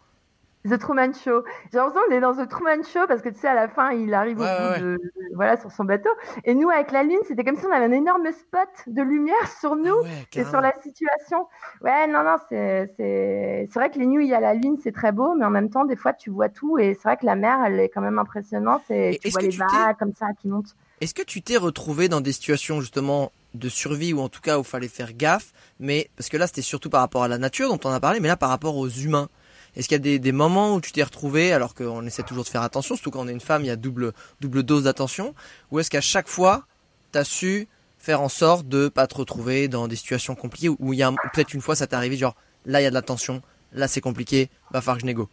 The Truman Show. J'ai l'impression qu'on est dans The Truman Show parce que tu sais, à la fin, il arrive au bout de, voilà, sur son bateau. Et nous, avec la Lune, c'était comme si on avait un énorme spot de lumière sur nous ah et sur la situation. Ouais, non, non, c'est, c'est, c'est vrai que les nuits à la Lune, c'est très beau, mais en même temps, des fois, tu vois tout et c'est vrai que la mer, elle est quand même impressionnante et, tu vois les vagues comme ça qui montent. Est-ce que tu t'es retrouvé dans des situations justement de survie ou en tout cas où il fallait faire gaffe, mais parce que là c'était surtout par rapport à la nature dont on a parlé, mais là par rapport aux humains? Est-ce qu'il y a des, des, moments où tu t'es retrouvé, alors qu'on essaie toujours de faire attention, surtout quand on est une femme, il y a double, double dose d'attention, ou est-ce qu'à chaque fois, tu as su faire en sorte de pas te retrouver dans des situations compliquées, où il y a peut-être une fois ça t'est arrivé, genre là il y a de la tension, là c'est compliqué, va falloir que je négo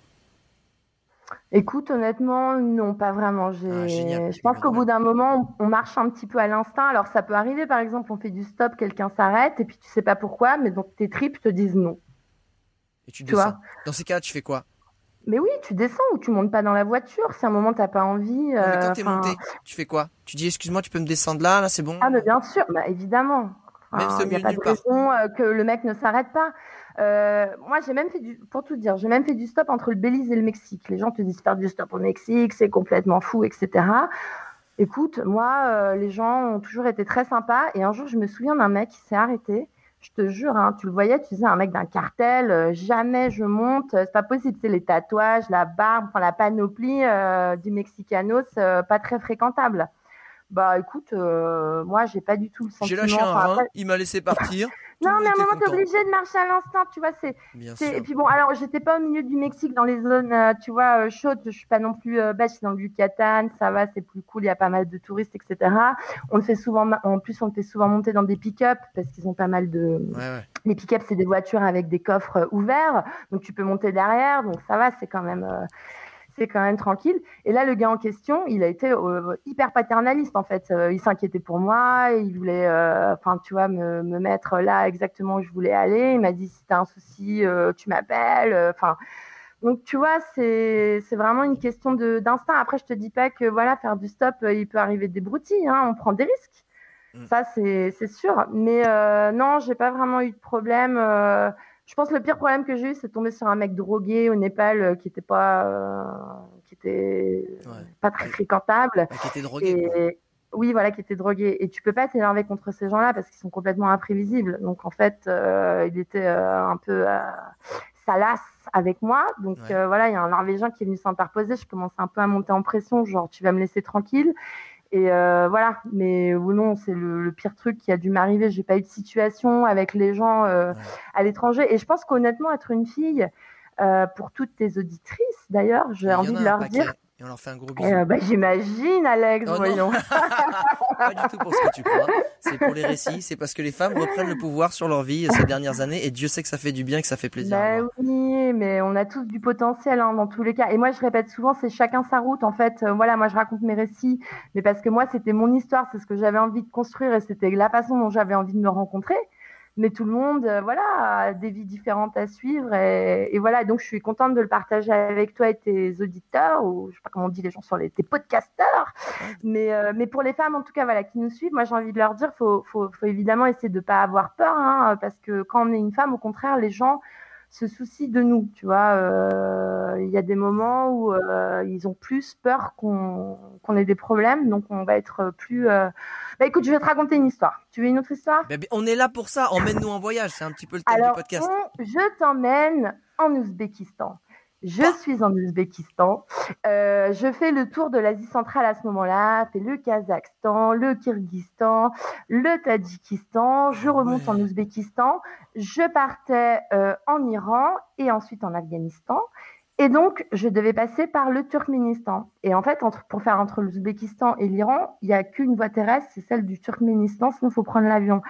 Écoute, honnêtement, non, pas vraiment. Ah, je pense qu'au bout d'un moment, on, marche un petit peu à l'instinct. Alors, ça peut arriver, par exemple, on fait du stop, quelqu'un s'arrête, et puis tu sais pas pourquoi, mais donc tes tripes te disent non. Et tu, descends. Dans ces cas, tu fais quoi? Mais oui, tu descends ou tu montes pas dans la voiture. Si à un moment t'as pas envie. mais quand euh, t'es monté, tu fais quoi? Tu dis excuse-moi, tu peux me descendre là, là c'est bon? Ah mais bien sûr, bah évidemment. Il n'y a pas de raison euh, que le mec ne s'arrête pas. Euh, moi, j'ai même fait du, pour tout dire, j'ai même fait du stop entre le Belize et le Mexique. Les gens te disent faire du stop au Mexique, c'est complètement fou, etc. Écoute, moi, les gens ont toujours été très sympas. Et un jour, je me souviens d'un mec qui s'est arrêté je te jure, hein, tu le voyais, tu disais un mec d'un cartel, euh, jamais je monte, c'est pas possible, c'est les tatouages, la barbe, enfin, la panoplie euh, du Mexicanos, euh, pas très fréquentable. Bah écoute, moi j'ai pas du tout le sentiment. J'ai lâché un rein, il m'a laissé partir. Non, mais à un moment, t'es obligé de marcher à l'instant, tu vois. C'est, et puis bon, alors, j'étais pas au milieu du Mexique dans les zones, euh, tu vois, euh, chaudes. Je suis pas non plus euh, je suis dans le Yucatan, ça va, c'est plus cool. Il y a pas mal de touristes, etc. On fait souvent, en plus, on fait souvent monter dans des pick-up parce qu'ils ont pas mal de. Les pick-up, c'est des voitures avec des coffres ouverts, donc tu peux monter derrière, donc ça va, c'est quand même quand même tranquille. Et là, le gars en question, il a été euh, hyper paternaliste en fait. Euh, il s'inquiétait pour moi, il voulait, euh, enfin, tu vois, me, me, mettre là exactement où je voulais aller. Il m'a dit si t'as un souci, tu m'appelles. Enfin. donc tu vois, c'est vraiment une question d'instinct. Après, je te dis pas que voilà, faire du stop, il peut arriver des broutilles. Hein, on prend des risques. Mm. Ça, c'est sûr. Mais non, j'ai pas vraiment eu de problème. Je pense que le pire problème que j'ai eu, c'est de tomber sur un mec drogué au Népal euh, qui était pas, euh, qui était pas très fréquentable. qui était drogué. oui, voilà, qui était drogué. Et tu peux pas t'énerver contre ces gens-là parce qu'ils sont complètement imprévisibles. Donc en fait, euh, il était un peu salace avec moi. Donc voilà, il y a un Norvégien qui est venu s'interposer. Je commence un peu à monter en pression, genre tu vas me laisser tranquille. Et euh, voilà, mais ou non, c'est le, pire truc qui a dû m'arriver. J'ai pas eu de situation avec les gens euh, à l'étranger. Et je pense qu'honnêtement, être une fille, euh, pour toutes tes auditrices d'ailleurs, j'ai envie de leur dire. Et on leur fait un gros bisou. Eh, bah, J'imagine, Alex, oh, voyons. pas du tout pour ce que tu crois. C'est pour les récits. C'est parce que les femmes reprennent le pouvoir sur leur vie ces dernières années. Et Dieu sait que ça fait du bien, que ça fait plaisir. Bah, oui, mais on a tous du potentiel hein, dans tous les cas. Et moi, je répète souvent, c'est chacun sa route. En fait, euh, voilà, moi, je raconte mes récits. Mais parce que moi, c'était mon histoire. C'est ce que j'avais envie de construire. Et c'était la façon dont j'avais envie de me rencontrer mais tout le monde, euh, voilà, a des vies différentes à suivre. Et, voilà, donc je suis contente de le partager avec toi et tes auditeurs, ou je sais pas comment on dit les gens sur les tes podcasteurs. Mais, euh, mais pour les femmes, en tout cas, voilà, qui nous suivent, moi j'ai envie de leur dire, faut, faut, faut évidemment essayer de pas avoir peur, hein, parce que quand on est une femme, au contraire, les gens se soucient de nous. Tu vois, euh, il y a des moments où euh, ils ont plus peur qu'on ait des problèmes, donc on va être plus. Euh... Bah écoute, je vais te raconter une histoire. Tu veux une autre histoire? Bah, On est là pour ça. Emmène-nous en voyage. C'est un petit peu le thème du podcast. je t'emmène en Ouzbékistan. Je suis en Ouzbékistan. Euh, je fais le tour de l'Asie centrale à ce moment-là. Fais le Kazakhstan, le Kyrgyzstan, le Tadjikistan. Je remonte en Ouzbékistan. Je partais euh, en Iran et ensuite en Afghanistan. Et donc, je devais passer par le Turkménistan. Et en fait, entre, pour faire entre l'Ouzbékistan et l'Iran, il n'y a qu'une voie terrestre, c'est celle du Turkménistan, sinon il faut prendre l'avion.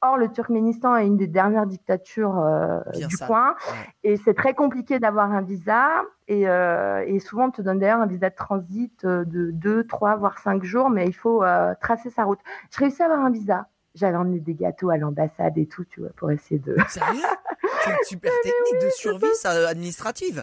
Or, le Turkménistan est une des dernières dictatures euh, du coin, et c'est très compliqué d'avoir un visa. Et, euh, et, souvent, on te donne d'ailleurs un visa de transit euh, de 2, 3, voire 5 jours, mais il faut euh, tracer sa route. Je réussis à avoir un visa. J'avais emmené des gâteaux à l'ambassade et tout, tu vois, pour essayer de... Sérieux? C'est une super technique de survie ça, administrative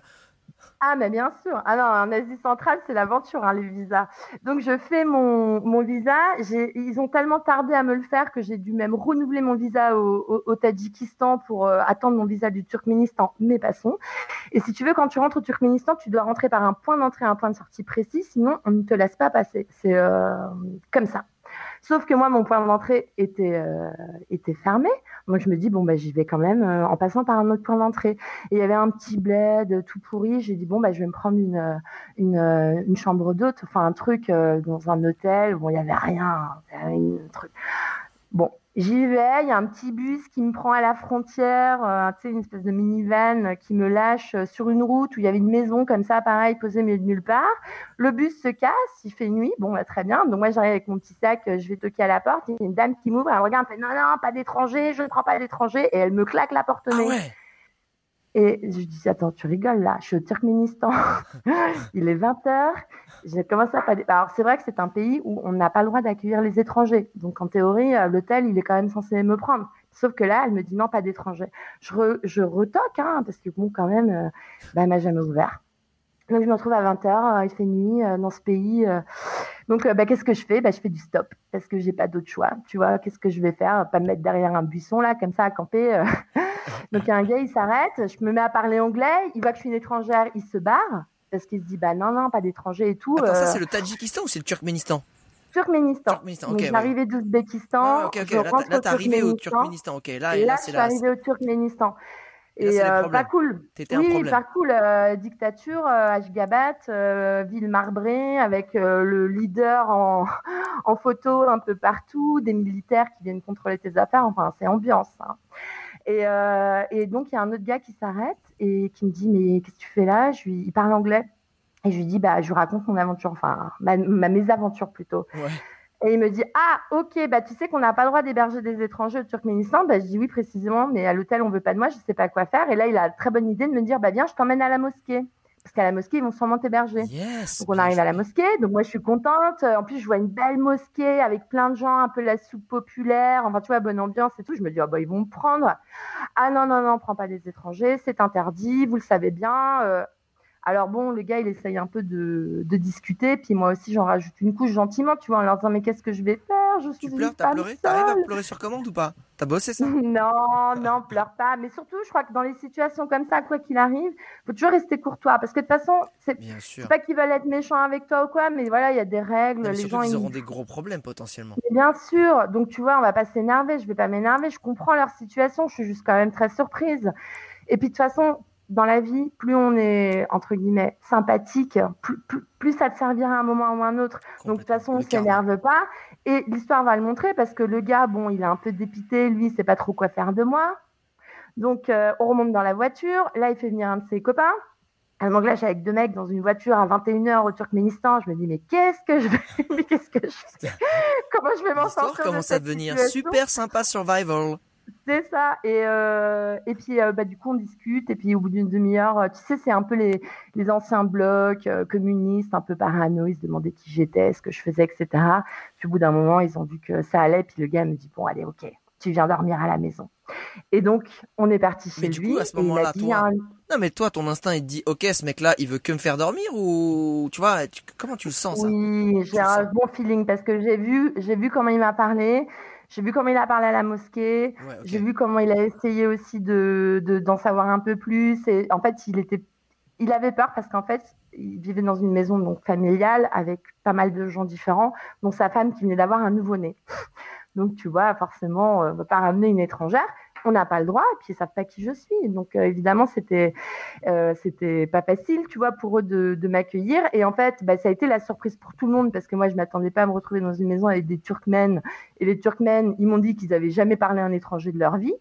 Ah, mais bien sûr. Ah non, en Asie centrale, c'est l'aventure, hein, les visas. Donc, je fais mon, mon visa. Ils ont tellement tardé à me le faire que j'ai dû même renouveler mon visa au, au, Tadjikistan pour euh, attendre mon visa du Turkménistan. Mais passons. Et si tu veux, quand tu rentres au Turkménistan, tu dois rentrer par un point d'entrée, un point de sortie précis. Sinon, on ne te laisse pas passer. C'est euh, comme ça. Sauf que moi, mon point d'entrée était, euh, était fermé. Moi, je me dis, bon, bah, j'y vais quand même euh, en passant par un autre point d'entrée. Et il y avait un petit bled tout pourri. J'ai dit, bon, bah, je vais me prendre une, euh, une, euh, une chambre d'hôte, enfin, un truc dans un hôtel. Bon, il y avait rien. Un truc. Bon, J'y vais, il y a un petit bus qui me prend à la frontière, euh, tu sais, une espèce de minivan qui me lâche euh, sur une route où il y avait une maison comme ça, pareil, posée mais nulle part. Le bus se casse, il fait nuit, bon, bah, très bien. Donc moi, j'arrive avec mon petit sac, euh, je vais toquer à la porte, il y a une dame qui m'ouvre, elle regarde, elle fait non, non, pas d'étranger, je ne prends pas d'étranger, et elle me claque la porte nez. Ah et je dis, attends, tu rigoles là, je suis au Turkménistan, il est 20h, j'ai commencé à pas. Alors c'est vrai que c'est un pays où on n'a pas le droit d'accueillir les étrangers. Donc en théorie, euh, l'hôtel, il est quand même censé me prendre. Sauf que là, elle me dit non, pas d'étrangers. Je, je retoque, hein, parce que bon, quand même, euh, bah, elle m'a jamais ouvert. Donc je me retrouve à 20h, euh, il fait nuit dans ce pays. donc bah, qu'est-ce que je fais? Bah, Je fais du stop, parce que j'ai pas d'autre choix. Tu vois, qu'est-ce que je vais faire? Pas me mettre derrière un buisson, là, comme ça, à camper. donc il y a un gars, il s'arrête, je me mets à parler anglais, il voit que je suis une étrangère, il se barre parce qu'il se dit bah non non pas d'étrangers et tout. Attends, ça euh. c'est le Tadjikistan ou c'est le Turkménistan? Turkménistan. Turkménistan, ok. J'arrivais d'Ouzbékistan. Ah, ok, ok. Là, t'es arrivé au Turkménistan. Ok, là, là, là c'est là. arrivé au Turkménistan. Et, euh, pas cool. Oui, un pas cool. Euh, dictature, euh, Ashgabat, ville marbrée, avec le leader en, en photo un peu partout, des militaires qui viennent contrôler tes affaires. Enfin, c'est ambiance. Hein. Et, euh, et donc, il y a un autre gars qui s'arrête et qui me dit Mais qu'est-ce que tu fais là? Je lui, Il parle anglais. Et je lui dis bah, Je raconte mon aventure, enfin, ma, ma mésaventure plutôt. Et il me dit Ah, ok, bah, tu sais qu'on n'a pas le droit d'héberger des étrangers au Turkménistan. Bah, je dis Oui, précisément, mais à l'hôtel, on veut pas de moi, je sais pas quoi faire. Et là, il a la très bonne idée de me dire Bah, viens, je t'emmène à la mosquée parce qu'à la mosquée, ils vont sûrement t'héberger. donc on arrive à la mosquée, donc moi je suis contente. En plus, je vois une belle mosquée avec plein de gens, un peu la soupe populaire, enfin tu vois, bonne ambiance et tout. Je me dis, ah bah ils vont me prendre. Ah non, non, non, prends pas des étrangers, c'est interdit, vous le savez bien. Euh, alors bon, le gars, il essaye un peu de, de discuter, puis moi aussi, j'en rajoute une couche gentiment, tu vois, en leur disant mais qu'est-ce que je vais faire? Je suis tu pleures, t'as pleuré? T'arrives à pleurer sur commande ou pas? T'as bossé ça? Non, non, pleure pas. Mais surtout, je crois que dans les situations comme ça, quoi qu'il arrive, faut toujours rester courtois, parce que de toute façon, c'est pas qu'ils veulent être méchants avec toi ou quoi, mais voilà, il y a des règles. les gens ils auront des gros problèmes potentiellement. bien sûr. Donc tu vois, on va pas s'énerver. Je vais pas m'énerver. Je comprends leur situation. Je suis juste quand même très surprise. Et puis de toute façon, dans la vie, plus on est, entre guillemets, sympathique, plus, ça te servira à un moment ou à un autre. Donc, de toute façon, on s'énerve pas. Et l'histoire va le montrer parce que le gars, bon, il est un peu dépité, lui, il sait pas trop quoi faire de moi. Donc, euh, on remonte dans la voiture. Là, il fait venir un de ses copains. Un anglais avec deux mecs dans une voiture à 21h au Turkménistan. Je me dis, mais qu'est-ce que je vais, mais qu'est-ce que je Comment je vais m'en sortir commence à devenir super sympa survival. C'est ça. Et, euh, et puis, euh, bah, du coup, on discute. Et puis, au bout d'une demi-heure, euh, tu sais, c'est un peu les, les anciens blocs communistes, un peu parano. Ils se demandaient qui j'étais, ce que je faisais, etc. Puis, au bout d'un moment, ils ont vu que ça allait. Puis, le gars me dit Bon, allez, ok, tu viens dormir à la maison. Et donc, on est parti chez mais du lui. Coup, à ce moment-là, toi. Non, mais toi, ton instinct, il te dit Ok, ce mec-là, il veut que me faire dormir Ou, tu vois, comment tu le sens, ça? Oui, j'ai un bon feeling parce que j'ai vu, j'ai vu comment il m'a parlé. J'ai vu comment il a parlé à la mosquée. J'ai vu comment il a essayé aussi de d'en savoir un peu plus. Et en fait, il était, il avait peur parce qu'en fait, il vivait dans une maison donc familiale avec pas mal de gens différents, dont sa femme qui venait d'avoir un nouveau-né. Donc tu vois, forcément, on va pas ramener une étrangère on n'a pas le droit et puis ils savent pas qui je suis. Donc euh, évidemment c'était euh, c'était pas facile, tu vois, pour eux de, de m'accueillir. Et en fait, bah, ça a été la surprise pour tout le monde parce que moi je m'attendais pas à me retrouver dans une maison avec des Turkmènes et les Turkmènes ils m'ont dit qu'ils avaient jamais parlé à un étranger de leur vie.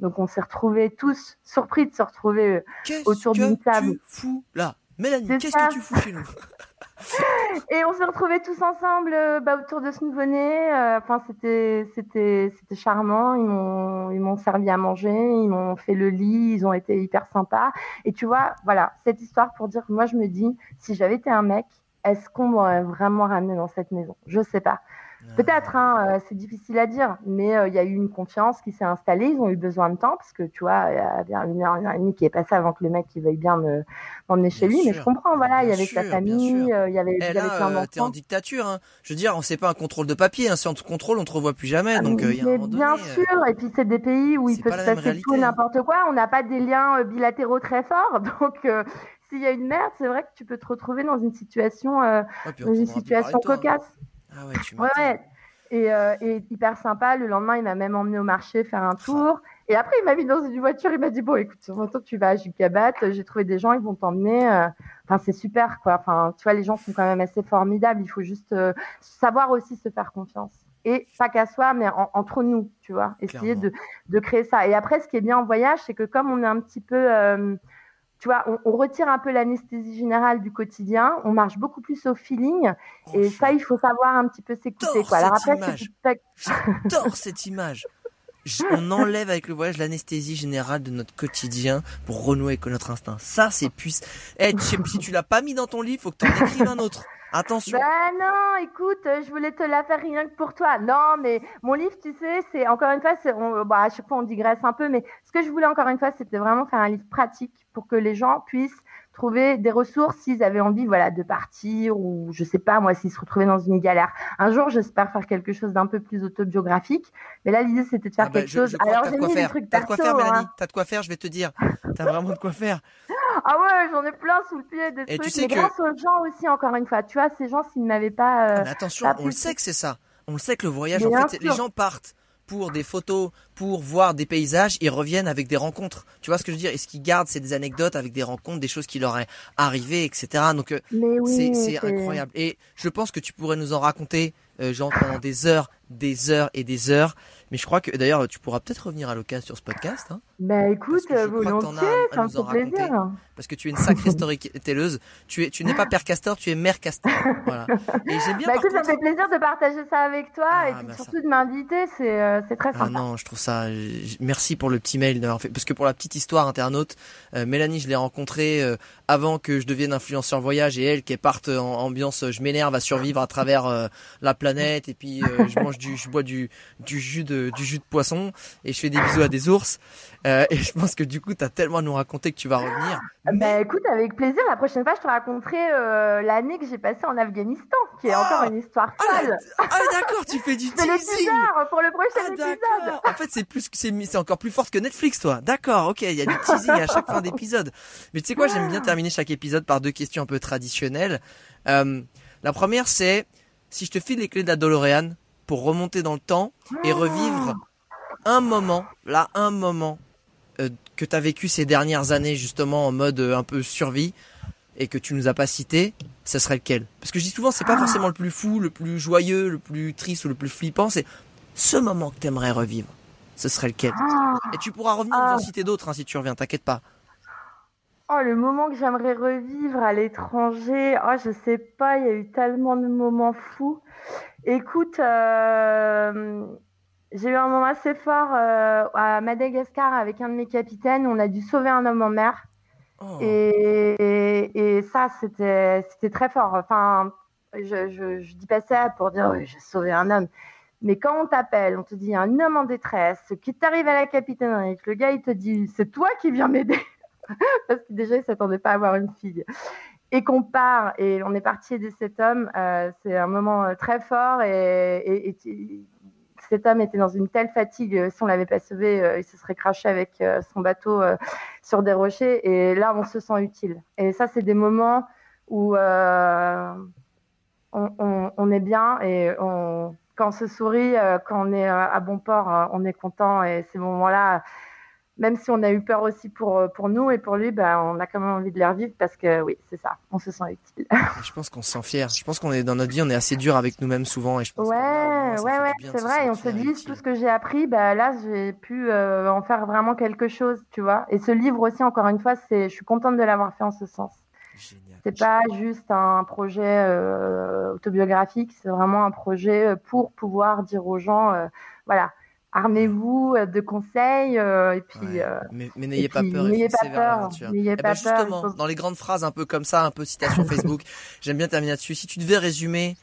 Donc on s'est retrouvés tous surpris de se retrouver autour d'une table. Qu'est-ce que tu fous là, Mélanie Qu'est-ce que tu fous chez nous? Et on s'est retrouvés tous ensemble euh, bah, autour de ce nouveau-né. Euh, enfin, c'était, c'était, c'était charmant. Ils m'ont, ils m'ont servi à manger, ils m'ont fait le lit, ils ont été hyper sympas. Et tu vois, voilà, cette histoire pour dire que moi, je me dis, si j'avais été un mec, est-ce qu'on m'aurait vraiment ramené dans cette maison? Je sais pas. Peut-être, hein, c'est difficile à dire, mais il y a eu une confiance qui s'est installée. Ils ont eu besoin de temps parce que tu vois, il y a bien une heure, une heure et demie qui est passée avant que le mec il veuille bien m'emmener chez lui. Mais je comprends, voilà, il y avait sa famille, il y avait, il y avait eh plein d'enfants. T'es en dictature, hein. Je veux dire, on sait pas un contrôle de papier. Hein. Si on te contrôle, on te revoit plus jamais. Ah, donc, il y a un moment bien sûr. Et puis c'est des pays où il peut se passer tout n'importe quoi. On n'a pas des liens bilatéraux très forts, donc s'il y a une merde, c'est vrai que tu peux te retrouver dans une situation, euh, dans une situation cocasse. Ah ouais, tu ouais, Et, euh, et, hyper sympa. Le lendemain, il m'a même emmené au marché faire un tour. Et après, il m'a mis dans une voiture. Il m'a dit Bon, écoute, maintenant tu vas à Jukabat, j'ai trouvé des gens, ils vont t'emmener. Euh. Enfin, c'est super, quoi. Enfin, tu vois, les gens sont quand même assez formidables. Il faut juste savoir aussi se faire confiance. Et pas qu'à soi, mais entre nous, tu vois. Essayer de, de, créer ça. Et après, ce qui est bien en voyage, c'est que comme on est un petit peu tu vois, on, retire un peu l'anesthésie générale du quotidien, on marche beaucoup plus au feeling, et ça, il faut savoir un petit peu s'écouter. Quoi. Alors après, J'adore cette image. On enlève avec le voyage l'anesthésie générale de notre quotidien pour renouer avec notre instinct. Ça, c'est puissant. Eh, si tu l'as pas mis dans ton livre, faut que tu en écrives un autre. Attention. Ben non, écoute, je voulais te la faire rien que pour toi. Non, mais mon livre, tu sais, c'est encore une fois, c'est, bah, à chaque fois on digresse un peu, mais ce que je voulais encore une fois, c'était vraiment faire un livre pratique pour que les gens puissent trouver des ressources s'ils avaient envie, voilà, de partir ou je sais pas moi, s'ils se retrouvaient dans une galère. Un jour, j'espère faire quelque chose d'un peu plus autobiographique, mais là l'idée c'était de faire ah bah, quelque chose. Alors j'ai mis des trucs T'as de quoi faire, Mélanie hein. T'as de quoi faire, je vais te dire. T'as vraiment de quoi faire. Ah ouais, j'en ai plein sous le pied des trucs. mais grâce aux gens aussi, encore une fois. Tu vois, ces gens, s'ils ne m'avaient pas. Euh, attention, on le sait que c'est ça. On le sait que le voyage, en fait, les gens partent pour des photos, pour voir des paysages, ils reviennent avec des rencontres. Tu vois ce que je veux dire? Et ce qu'ils gardent, c'est des anecdotes avec des rencontres, des choses qui leur est arrivé, etc. Donc euh, c'est incroyable. Et je pense que tu pourrais nous en raconter, euh, genre pendant des heures, des heures et des heures. Mais je crois que d'ailleurs, tu pourras peut-être revenir à l'occasion sur ce podcast. Hein, bah écoute, volontiers, ça me fait plaisir. Parce que tu es une sacrée storytelleuse. Tu es, tu n'es pas père castor, tu es mère castor. Voilà. Et j'aime bien. Bah écoute, ça me fait plaisir de partager ça avec toi ah, et puis bah, surtout de m'inviter. C'est, euh, c'est très ah, sympa. Ah non, je trouve ça. Merci pour le petit mail d'avoir fait. Parce que pour la petite histoire internaute, euh, Mélanie, je l'ai rencontrée euh, avant que je devienne influenceur voyage et elle qui est parte en ambiance, je m'énerve à survivre à travers la planète et puis je mange du, je bois du, du jus de du jus de poisson et je fais des bisous à des ours. Euh, et je pense que du coup, tu as tellement à nous raconter que tu vas revenir. Bah écoute, avec plaisir. La prochaine fois, je te raconterai euh, l'année que j'ai passée en Afghanistan, qui est encore une histoire ah, folle. Ah, d'accord, tu fais du teasing. Pour le prochain ah, épisode. En fait, c'est plus, c'est encore plus fort que Netflix, toi. D'accord, ok, il y a du teasing à chaque fin d'épisode. Mais tu sais quoi, j'aime bien terminer chaque épisode par deux questions un peu traditionnelles. Euh, la première, c'est si je te file les clés de la DeLorean, pour remonter dans le temps et revivre un moment, là, un moment euh, que tu as vécu ces dernières années justement en mode euh, un peu survie et que tu nous as pas cité, ce serait lequel? Parce que je dis souvent, c'est pas ah. forcément le plus fou, le plus joyeux, le plus triste ou le plus flippant, c'est ce moment que tu aimerais revivre. Ce serait lequel? Ah. Et tu pourras revenir nous en ah. citer d'autres hein, si tu reviens, t'inquiète pas. Oh, le moment que j'aimerais revivre à l'étranger, oh, je sais pas, il y a eu tellement de moments fous. Écoute, euh, j'ai eu un moment assez fort euh, à Madagascar avec un de mes capitaines. On a dû sauver un homme en mer. Oh. Et, et, ça, c'était très fort. Enfin, je, je, je, dis pas ça pour dire oui, j'ai sauvé un homme. Mais quand on t'appelle, on te dit un homme en détresse, qui t'arrive à la capitainerie, le gars il te dit c'est toi qui viens m'aider, parce que déjà il s'attendait pas à avoir une fille et qu'on part et on est parti aider cet homme, euh, c'est un moment euh, très fort et, cet homme était dans une telle fatigue, euh, si on l'avait pas sauvé, il se serait craché avec son bateau sur des rochers et là on se sent utile. Et ça c'est des moments où on, est bien et quand on se sourit, quand on est à bon port, on est content et ces moments-là même si on a eu peur aussi pour, euh, pour nous et pour lui, ben, on a quand même envie de les revivre parce que oui, c'est ça, on se sent utile. je pense qu'on se sent fier. Je pense qu'on est dans notre vie, on est assez dur avec nous-mêmes souvent. Et je pense ouais, ouais, ouais, c'est vrai. Et on se dit, tout ce que j'ai appris, ben, là, j'ai pu euh, en faire vraiment quelque chose, tu vois. Et ce livre aussi, encore une fois, c'est, je suis contente de l'avoir fait en ce sens. C'est pas juste un projet euh, autobiographique, c'est vraiment un projet pour pouvoir dire aux gens, voilà, armez-vous euh, de conseils euh, et puis euh, mais, n'ayez pas peur n'ayez pas peur n'ayez eh ben, pas justement dans les grandes phrases un peu comme ça un peu citation Facebook j'aime bien terminer là-dessus. Si tu devais résumer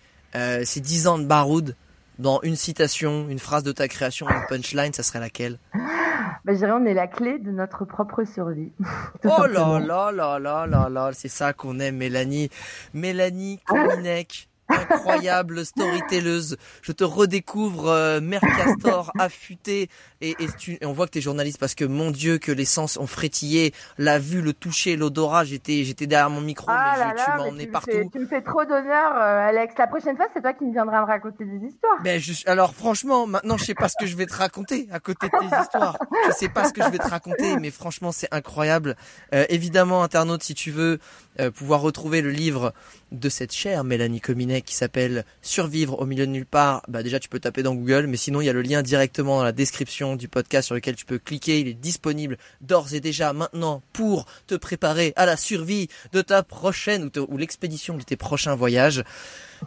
ces dix ans de Baroud dans une citation, une phrase de ta création, une punchline, ça serait laquelle? Bah, je dirais on est la clé de notre propre survie. oh là là là là là là, c'est ça qu'on aime, Mélanie. Mélanie Kominek incroyable storytelleuse. Je te redécouvre euh, Mère Castor affûtée et, et, tu, on voit que tu es journaliste parce que mon Dieu que les sens ont frétillé, la vue, le toucher, l'odorat. J'étais j'étais derrière mon micro, ah mais tu m'as emmené partout. tu me fais trop d'honneur, euh, Alex. La prochaine fois, c'est toi qui me viendras me raconter des histoires. Ben alors franchement, maintenant je sais pas ce que je vais te raconter à côté de tes histoires. Je sais pas ce que je vais te raconter, mais franchement c'est incroyable. Euh, évidemment, internaute, si tu veux euh, pouvoir retrouver le livre de cette chère Mélanie Cominet qui s'appelle Survivre au milieu de nulle part, bah déjà tu peux taper dans Google, mais sinon il y a le lien directement dans la description du podcast sur lequel tu peux cliquer. Il est disponible d'ores et déjà maintenant pour te préparer à la survie de ta prochaine ou, ou l'expédition de tes prochains voyages.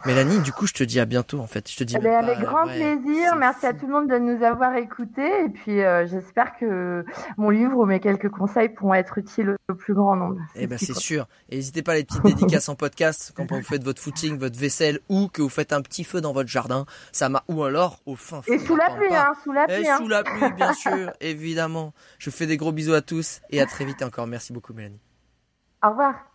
Mélanie, du coup, je te dis à bientôt en fait. Je te dis. Eh ben, avec grand plaisir. Merci à tout le monde de nous avoir écoutés et puis euh, j'espère que mon livre ou mes quelques conseils pourront être utiles au plus grand nombre. Eh ben c'est sûr. Et n'hésitez pas à les petites dédicaces en podcast quand vous faites votre footing, votre vaisselle ou que vous faites un petit feu dans votre jardin. Ça m'a ou alors au fin. Et sous la pluie, hein, sous la pluie. Et hein. sous la pluie, bien sûr, évidemment. Je fais des gros bisous à tous et à très vite encore. Merci beaucoup, Mélanie. Au revoir.